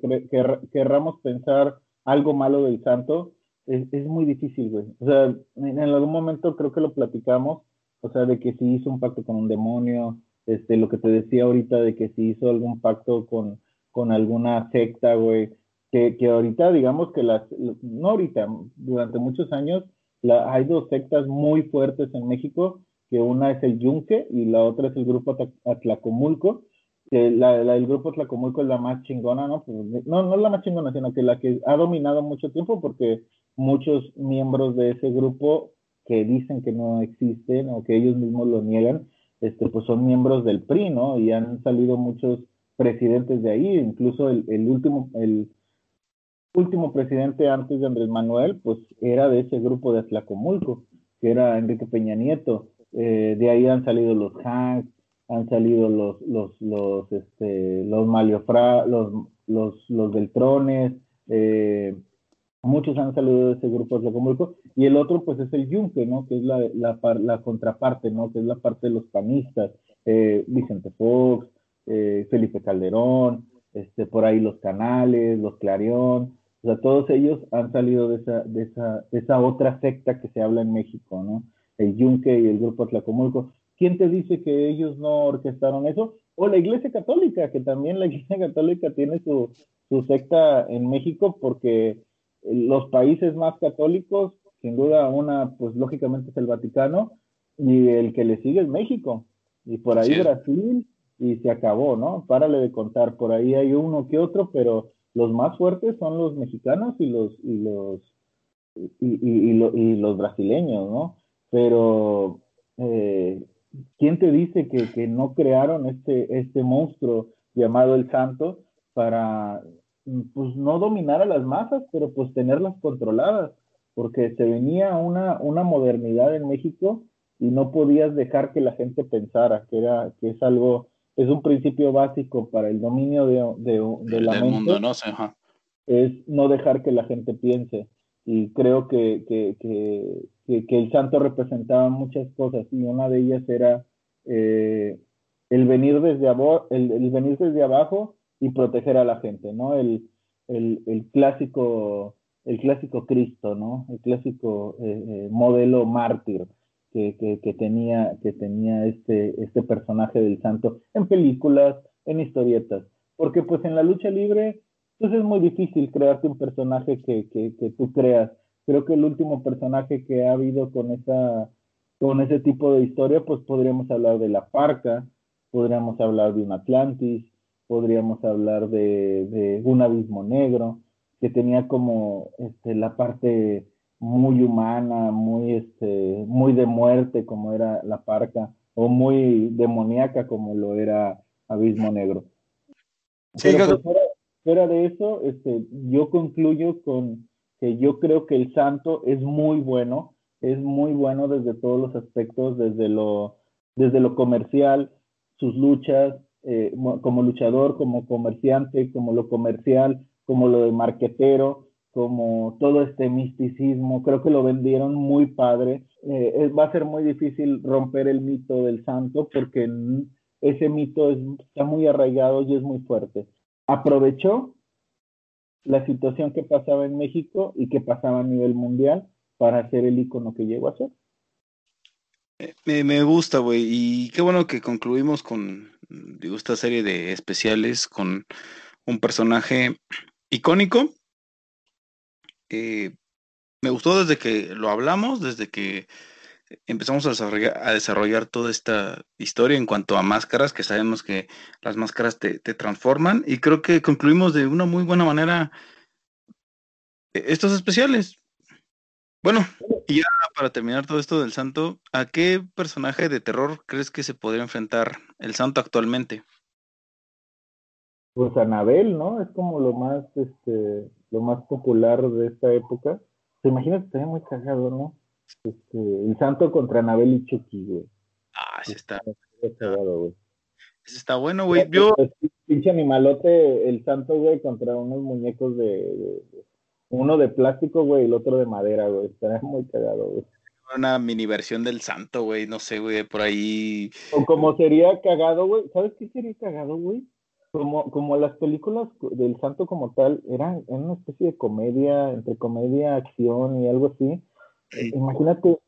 querramos pensar algo malo del santo, es, muy difícil, güey. O sea, en, algún momento creo que lo platicamos, o sea, de que si hizo un pacto con un demonio, este, lo que te decía ahorita de que si hizo algún pacto con, con alguna secta, güey, que, que ahorita digamos que las, no ahorita, durante muchos años, hay dos sectas muy fuertes en México, que una es el Yunque y la otra es el grupo Atlacomulco, que la, la, el grupo Atlacomulco es la más chingona, ¿no? Pues, no, no la más chingona, sino que la que ha dominado mucho tiempo porque muchos miembros de ese grupo que dicen que no existen o que ellos mismos lo niegan, este, pues son miembros del PRI, ¿no? Y han salido muchos presidentes de ahí, incluso el, el último, el último presidente antes de Andrés Manuel, pues era de ese grupo de Atlacomulco, que era Enrique Peña Nieto. Eh, de ahí han salido los Hanks, han salido los, los, los, este, los Maliofra, los, los, los eh, muchos han salido de ese grupo de Atlacomulco, y el otro pues es el Yunque, ¿no? Que es la, la, la contraparte, ¿no? Que es la parte de los panistas, eh, Vicente Fox, eh, Felipe Calderón, este, por ahí los canales, los Clarión, o sea, todos ellos han salido de esa, de esa, esa otra secta que se habla en México, ¿no? El Yunque y el grupo Atlacomulco. ¿Quién te dice que ellos no orquestaron eso? O la Iglesia Católica, que también la Iglesia Católica tiene su, su secta en México porque los países más católicos, sin duda una, pues lógicamente es el Vaticano, y el que le sigue es México. Y por ahí Brasil, y se acabó, ¿no? Párale de contar, por ahí hay uno que otro, pero los más fuertes son los mexicanos y los y los y, y, los brasileños, ¿no? Pero eh, ¿quién te dice que, que, no crearon este, este monstruo llamado el santo para pues no dominar a las masas, pero pues tenerlas controladas? Porque se venía una, una modernidad en México y no podías dejar que la gente pensara que era que es algo es un principio básico para el dominio de, de, la mente. Mundo, ¿no? Es no dejar que la gente piense. Y creo que, que, que, que el santo representaba muchas cosas y una de ellas era eh, el, venir desde el, el, venir desde abajo y proteger a la gente, ¿no? El, el, el clásico el clásico Cristo, ¿no? El clásico eh, eh, modelo mártir que, tenía, que tenía este, este personaje del santo en películas, en historietas. Porque pues en la lucha libre, pues es muy difícil crearte un personaje que, que, tú creas. Creo que el último personaje que ha habido con esa con ese tipo de historia, pues podríamos hablar de la parca, podríamos hablar de un Atlantis, podríamos hablar de, de un abismo negro, que tenía como este, la parte muy humana, muy, este, muy de muerte como era la parca, o muy demoníaca como lo era Abismo Negro. Pero pues, fuera, de eso, este, yo concluyo con que yo creo que el santo es muy bueno, es muy bueno desde todos los aspectos, desde lo, desde lo comercial, sus luchas, eh, como luchador, como comerciante, como lo comercial, como lo de marquetero, como todo este misticismo, creo que lo vendieron muy padre. Eh, va a ser muy difícil romper el mito del santo porque ese mito está muy arraigado y es muy fuerte. Aprovechó la situación que pasaba en México y que pasaba a nivel mundial para hacer el icono que llegó a ser. Me, me gusta, güey, y qué bueno que concluimos con digo, esta serie de especiales con un personaje icónico eh, me gustó desde que lo hablamos, desde que empezamos a desarrollar, toda esta historia en cuanto a máscaras, que sabemos que las máscaras te, transforman y creo que concluimos de una muy buena manera eh, estos especiales. Bueno, y ya para terminar todo esto del santo, ¿a qué personaje de terror crees que se podría enfrentar el santo actualmente? Pues Anabel, ¿no? Es como lo más, este, lo más popular de esta época. ¿Te imaginas que estaría muy cagado, no? Este, el santo contra Anabel y Chucky, güey. Ah, ese está. Ese está bueno, güey. Yo. Pinche animalote, el santo, güey, contra unos muñecos de, Uno de plástico, güey, y el otro de madera, güey. Estaría muy cagado, güey. Una mini versión del santo, güey. No sé, güey, por ahí. O como sería cagado, güey. ¿Sabes qué sería cagado, güey? como, como las películas del santo como tal eran, una especie de comedia, entre comedia, acción y algo así. Imagínate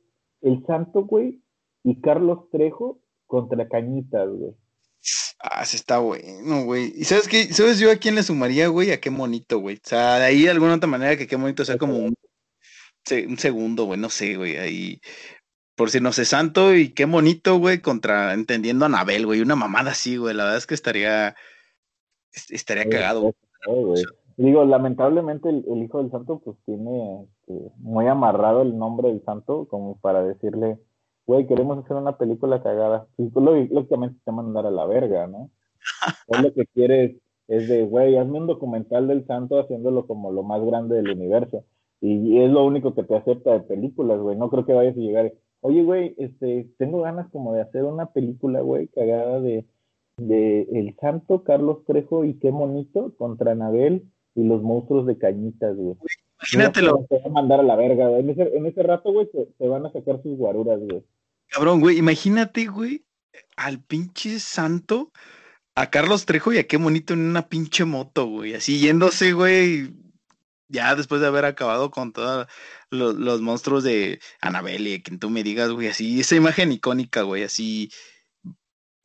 el santo, güey, y Carlos Trejo contra Cañitas, güey. Ah, sí está bueno, güey. ¿Y sabes qué? ¿Sabes yo a quién le sumaría, güey? A qué monito, güey. O sea, de ahí de alguna otra manera que qué monito sea como un, un segundo, güey, no sé, güey. Ahí, por si no sé, santo y qué monito, güey, contra entendiendo a Anabel, güey. Una mamada así, güey. La verdad es que estaría, estaría cagado. Digo, lamentablemente el, hijo del santo pues tiene este, muy amarrado el nombre del santo como para decirle, güey, queremos hacer una película cagada. Y lógicamente te mandar a la verga, ¿no? es lo que quieres es de, güey, hazme un documental del santo haciéndolo como lo más grande del universo. Y, es lo único que te acepta de películas, güey. No creo que vayas a llegar, oye, güey, este, tengo ganas como de hacer una película, güey, cagada de, de El Santo, Carlos Trejo y qué monito contra Anabel y los monstruos de cañitas, güey. Imagínatelo. Te van a mandar a la verga, güey. En ese, en ese rato, güey, se, van a sacar sus guaruras, güey. Cabrón, güey, imagínate, güey, al pinche santo, a Carlos Trejo y a qué bonito en una pinche moto, güey. Así yéndose, güey, ya después de haber acabado con todos los, los, monstruos de Anabel y quien tú me digas, güey, así, esa imagen icónica, güey, así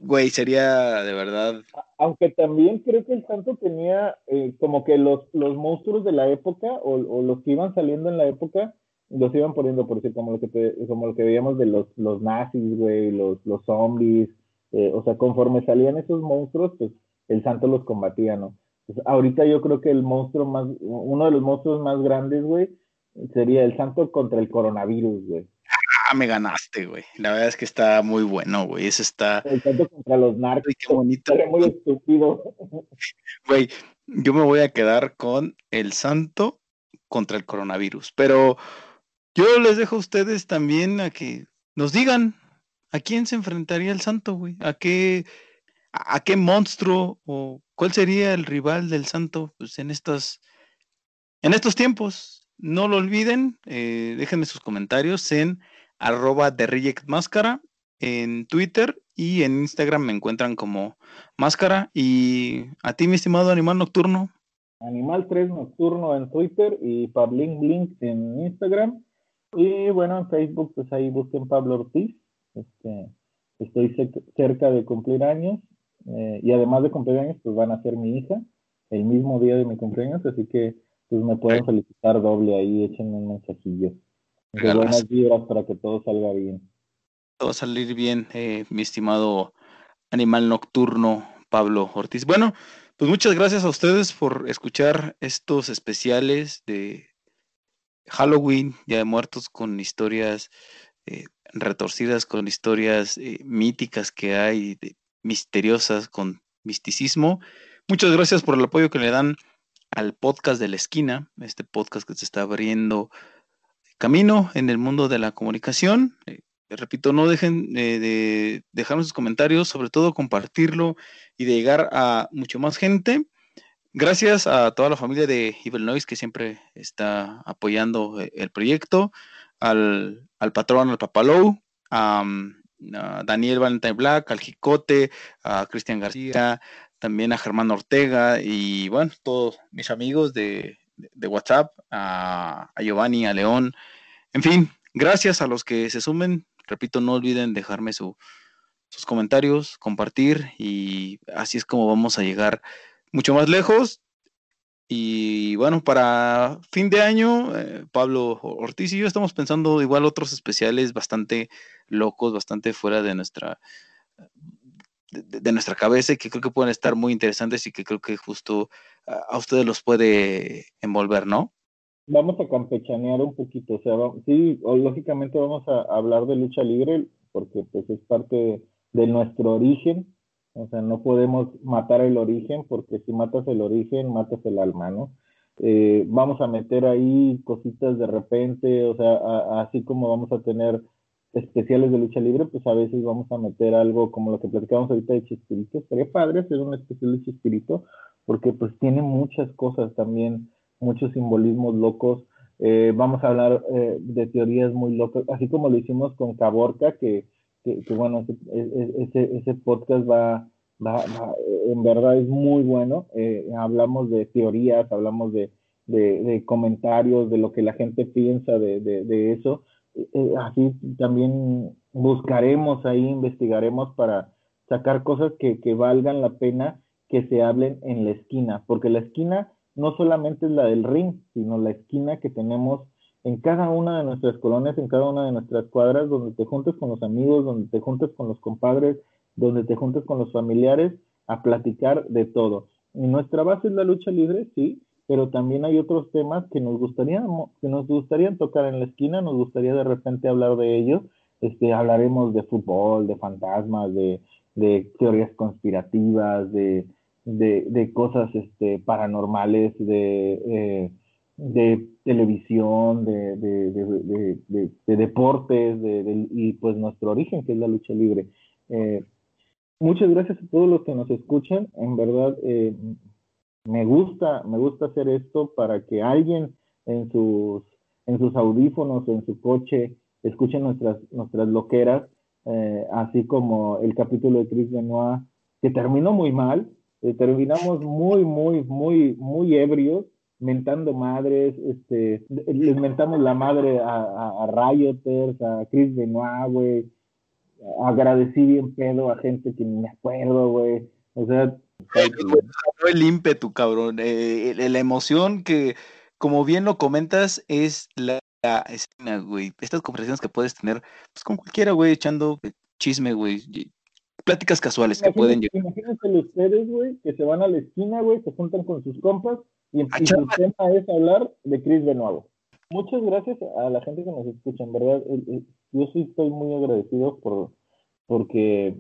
Güey, sería de verdad. Aunque también creo que el santo tenía eh, como que los, los monstruos de la época o, los que iban saliendo en la época los iban poniendo por decir como lo que como lo que veíamos de los, los nazis, güey, los, los zombies, eh, o sea, conforme salían esos monstruos, pues el santo los combatía, ¿no? Pues ahorita yo creo que el monstruo más, uno de los monstruos más grandes, güey, sería el santo contra el coronavirus, güey. Ah, me ganaste, güey. La verdad es que está muy bueno, güey. Ese está. El contra los narcos. qué bonito. muy estúpido. Güey, yo me voy a quedar con el santo contra el coronavirus. Pero yo les dejo a ustedes también a que nos digan a quién se enfrentaría el santo, güey. A qué, a, qué monstruo o cuál sería el rival del santo, pues en estas, en estos tiempos. No lo olviden, eh, déjenme sus comentarios en arroba de Máscara en Twitter y en Instagram me encuentran como Máscara. Y a ti, mi estimado Animal Nocturno. Animal 3 Nocturno en Twitter y Pablink Blink en Instagram. Y bueno, en Facebook, pues ahí busquen Pablo Ortiz. Este, estoy cerca de cumplir años. Eh, y además de cumplir años, pues van a ser mi hija el mismo día de mi cumpleaños. Así que pues me pueden felicitar doble ahí, échenme un mensajillo buenas vibras para que todo salga bien. Todo va a salir bien, eh, mi estimado animal nocturno Pablo Ortiz. Bueno, pues muchas gracias a ustedes por escuchar estos especiales de Halloween, ya de muertos, con historias eh, retorcidas, con historias eh, míticas que hay, misteriosas, con misticismo. Muchas gracias por el apoyo que le dan al podcast de la esquina, este podcast que se está abriendo camino en el mundo de la comunicación. Eh, repito, no dejen de dejarnos sus comentarios, sobre todo compartirlo y de llegar a mucho más gente. Gracias a toda la familia de Evil Noise que siempre está apoyando eh, el proyecto, al, patrón, al Papalou, a, a, Daniel Valentine Black, al Jicote, a Cristian García, también a Germán Ortega y bueno, todos mis amigos de de WhatsApp, a, Giovanni, a León. En fin, gracias a los que se sumen. Repito, no olviden dejarme sus comentarios, compartir y así es como vamos a llegar mucho más lejos. Y bueno, para fin de año, eh, Pablo Ortiz y yo estamos pensando igual otros especiales bastante locos, bastante fuera de nuestra de, nuestra cabeza y que creo que pueden estar muy interesantes y que creo que justo a, ustedes los puede envolver, ¿no? Vamos a campechanear un poquito, o sea, sí, lógicamente vamos a hablar de lucha libre porque pues es parte de, nuestro origen, o sea, no podemos matar el origen porque si matas el origen, matas el alma, ¿no? Eh, vamos a meter ahí cositas de repente, o sea, así como vamos a tener especiales de lucha libre, pues a veces vamos a meter algo como lo que platicamos ahorita de Chespirito. Estaría padre hacer un especial de Chespirito, porque pues tiene muchas cosas también, muchos simbolismos locos. Eh, vamos a hablar eh, de teorías muy locas, así como lo hicimos con Caborca, que, que, bueno, ese, ese, podcast va, va, en verdad es muy bueno. Eh, hablamos de teorías, hablamos de, de, de, comentarios, de lo que la gente piensa de, de eso eh, así también buscaremos ahí, investigaremos para, sacar cosas que, que valgan la pena que se hablen en la esquina, porque la esquina no solamente es la del ring, sino la esquina que tenemos en cada una de nuestras colonias, en cada una de nuestras cuadras, donde te juntes con los amigos, donde te juntes con los compadres, donde te juntes con los familiares a platicar de todo. Y nuestra base es la lucha libre, sí, pero también hay otros temas que nos gustaría que nos gustaría tocar en la esquina, nos gustaría de repente hablar de ellos. Este, hablaremos de fútbol, de fantasmas, de, de teorías conspirativas, de, de, de cosas este, paranormales, de, eh, de televisión, de, de, de deportes, y pues nuestro origen, que es la lucha libre. Eh, muchas gracias a todos los que nos escuchan. En verdad, eh, me gusta, me gusta hacer esto para que alguien en sus, en sus audífonos, en su coche, escuche nuestras, nuestras loqueras, eh, así como el capítulo de Chris Benoit, que terminó muy mal, eh, terminamos muy, muy, muy, muy ebrios, mentando madres, este, les mentamos la madre a, a, a Rioters, a Chris Benoit, güey, agradecí bien pedo a gente que ni me acuerdo, güey, o sea... El ímpetu, cabrón, eh, la emoción que, como bien lo comentas, es la, escena, güey, estas conversaciones que puedes tener, pues con cualquiera, güey, echando chisme, güey, pláticas casuales que pueden llegar. Imagínense ustedes, güey, que se van a la esquina, güey, se juntan con sus compas y, y su tema es hablar de Chris de nuevo. Muchas gracias a la gente que nos escucha, en verdad, yo sí estoy muy agradecido por, porque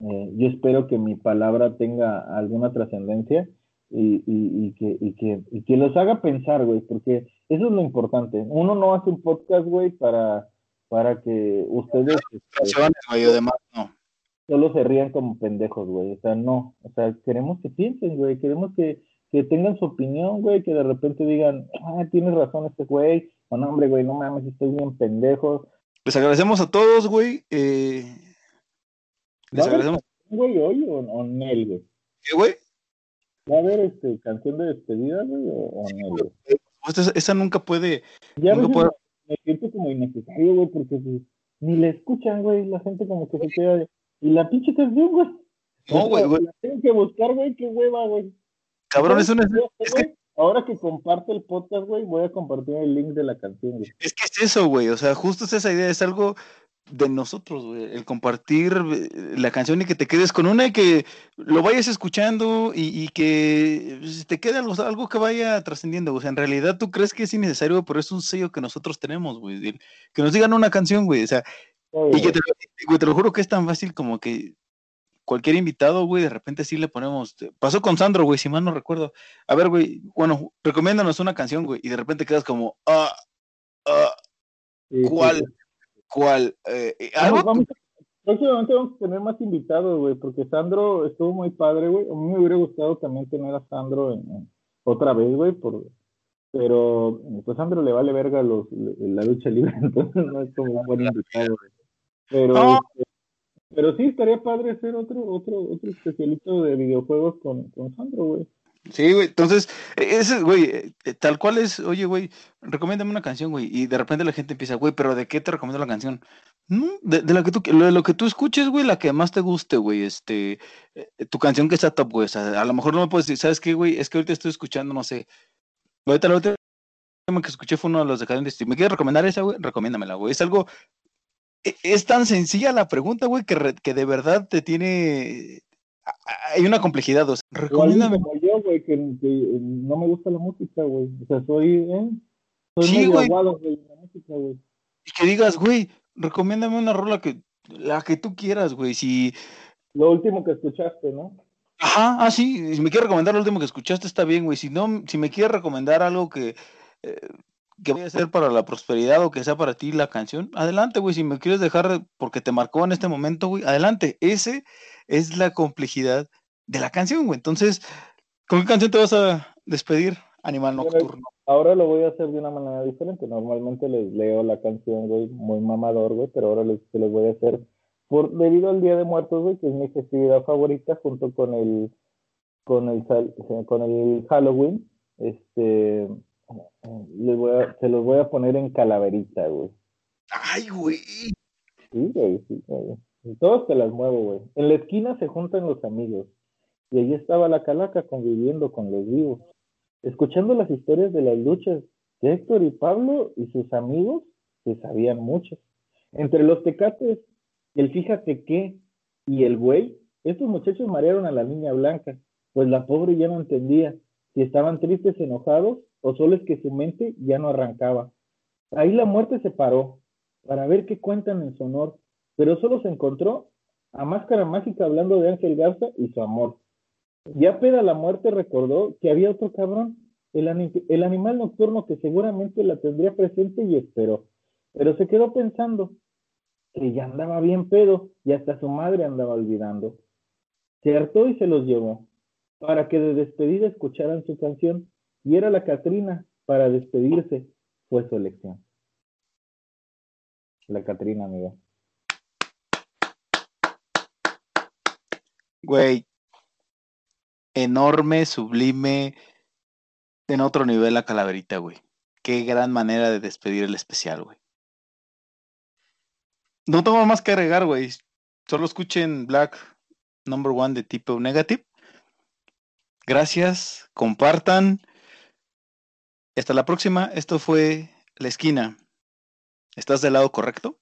eh, yo espero que mi palabra tenga alguna trascendencia y, y, y, que, y, que, y que los haga pensar, güey, porque eso es lo importante. Uno no hace un podcast, güey, para, para que ustedes... Este, no solo se rían como pendejos, güey. O sea, no. O sea, queremos que piensen, güey. Queremos que, que tengan su opinión, güey. Que de repente digan, ah, tienes razón este güey. O no, hombre, güey, no mames, estoy bien pendejo. Les agradecemos a todos, güey. Eh... Les agradecemos. güey hoy o, o Nel, güey? ¿Qué, güey? ¿Va a haber este, canción de despedida, güey, o, Nel, güey? Esa, esa, nunca puede. Ya nunca puede... me siento como innecesario, güey, porque pues, ni le escuchan, güey. La gente como que se queda de y la pinche canción, güey. No, güey, güey. La tengo que buscar, güey, qué hueva, güey. Cabrón, es una. Es que... Ahora que comparte el podcast, güey, voy a compartir el link de la canción, güey. Es que es eso, güey. O sea, justo es esa idea, es algo de nosotros, güey. El compartir eh, la canción y que te quedes con una y que lo vayas escuchando y, y que pues, te quede algo, algo que vaya trascendiendo. O sea, en realidad tú crees que es innecesario, pero es un sello que nosotros tenemos, güey. Que nos digan una canción, güey. O sea, y que te, güey, te lo juro que es tan fácil como que cualquier invitado, güey, de repente sí le ponemos. Pasó con Sandro, güey, si mal no recuerdo. A ver, güey, bueno, recomiéndanos una canción, güey, y de repente quedas como, ah, ah, ¿cuál? ¿Cuál? Eh, eh ¿algo? Vamos, próximamente vamos a tener más invitados, güey, porque Sandro estuvo muy padre, güey. A mí me hubiera gustado también tener a Sandro en, otra vez, güey, por, pero pues Sandro le vale verga los, la lucha libre, entonces no es como un buen invitado, güey. Pero, este, pero sí, estaría padre hacer otro, otro, otro especialito de videojuegos con, con Sandro, güey. Sí, güey, entonces, e, ese, güey, eh, tal cual es, oye, güey, recomiéndame una canción, güey, y de repente la gente empieza, güey, pero ¿de qué te recomiendo la canción? De, de la que tú, de lo que tú escuches, güey, la que más te guste, güey, este, tu canción que está top, güey, o sea, a lo mejor no me puedes decir, ¿sabes qué, güey? Es que ahorita estoy escuchando, no sé, ahorita la última que escuché fue uno de los decadentes, si me quieres recomendar esa, güey, recomiéndamela, güey, es algo e, es tan sencilla la pregunta, güey, que, que de verdad te tiene. Hay una complejidad, o sea, recomiéndame. Como yo, güey, que, no me gusta la música, güey. O sea, soy. ¿eh? Soy sí, güey. La música, güey. Y que digas, güey, recomiéndame una rola que. La que tú quieras, güey. Si. Lo último que escuchaste, ¿no? Ajá, ah, sí. Si me quieres recomendar lo último que escuchaste, está bien, güey. Si no, si me quieres recomendar algo que. Eh, que vaya a ser para la prosperidad o que sea para ti la canción, adelante, güey. Si me quieres dejar porque te marcó en este momento, güey, adelante. Ese es la complejidad de la canción, güey. Entonces, ¿con qué canción te vas a despedir, Animal Nocturno? Ahora lo voy a hacer de una manera diferente. Normalmente les leo la canción, güey, muy mamador, güey, pero ahora les, les voy a hacer por debido al Día de Muertos, güey, que es mi festividad favorita junto con el con el con el Halloween. Este les voy a, se los voy a poner en calaverita, güey. Ay, güey. Sí, güey, sí, güey. Todos te las muevo, güey. En la esquina se juntan los amigos. Y allí estaba la calaca conviviendo con los vivos, escuchando las historias de las luchas que Héctor y Pablo y sus amigos se sabían muchas. Entre los tecates, el fíjate qué y el güey, estos muchachos marearon a la niña blanca, pues la pobre ya no entendía si estaban tristes, enojados o solo es que su mente ya no arrancaba. Ahí la muerte se paró para ver qué cuentan en su honor, pero solo se encontró a Máscara Mágica hablando de Ángel Garza y su amor. Ya peda la muerte recordó que había otro cabrón, el, animal nocturno que seguramente la tendría presente y esperó, pero se quedó pensando que ya andaba bien pedo y hasta su madre andaba olvidando. Se hartó y se los llevó para que de despedida escucharan su canción y era la Catrina para despedirse, fue su elección. La Catrina, amigo. Güey, enorme, sublime, en otro nivel la calaverita, güey. Qué gran manera de despedir el especial, güey. No tengo más que agregar, güey. Solo escuchen Black Number One de tipo Negative. Gracias, compartan. Hasta la próxima. Esto fue La Esquina. ¿Estás del lado correcto?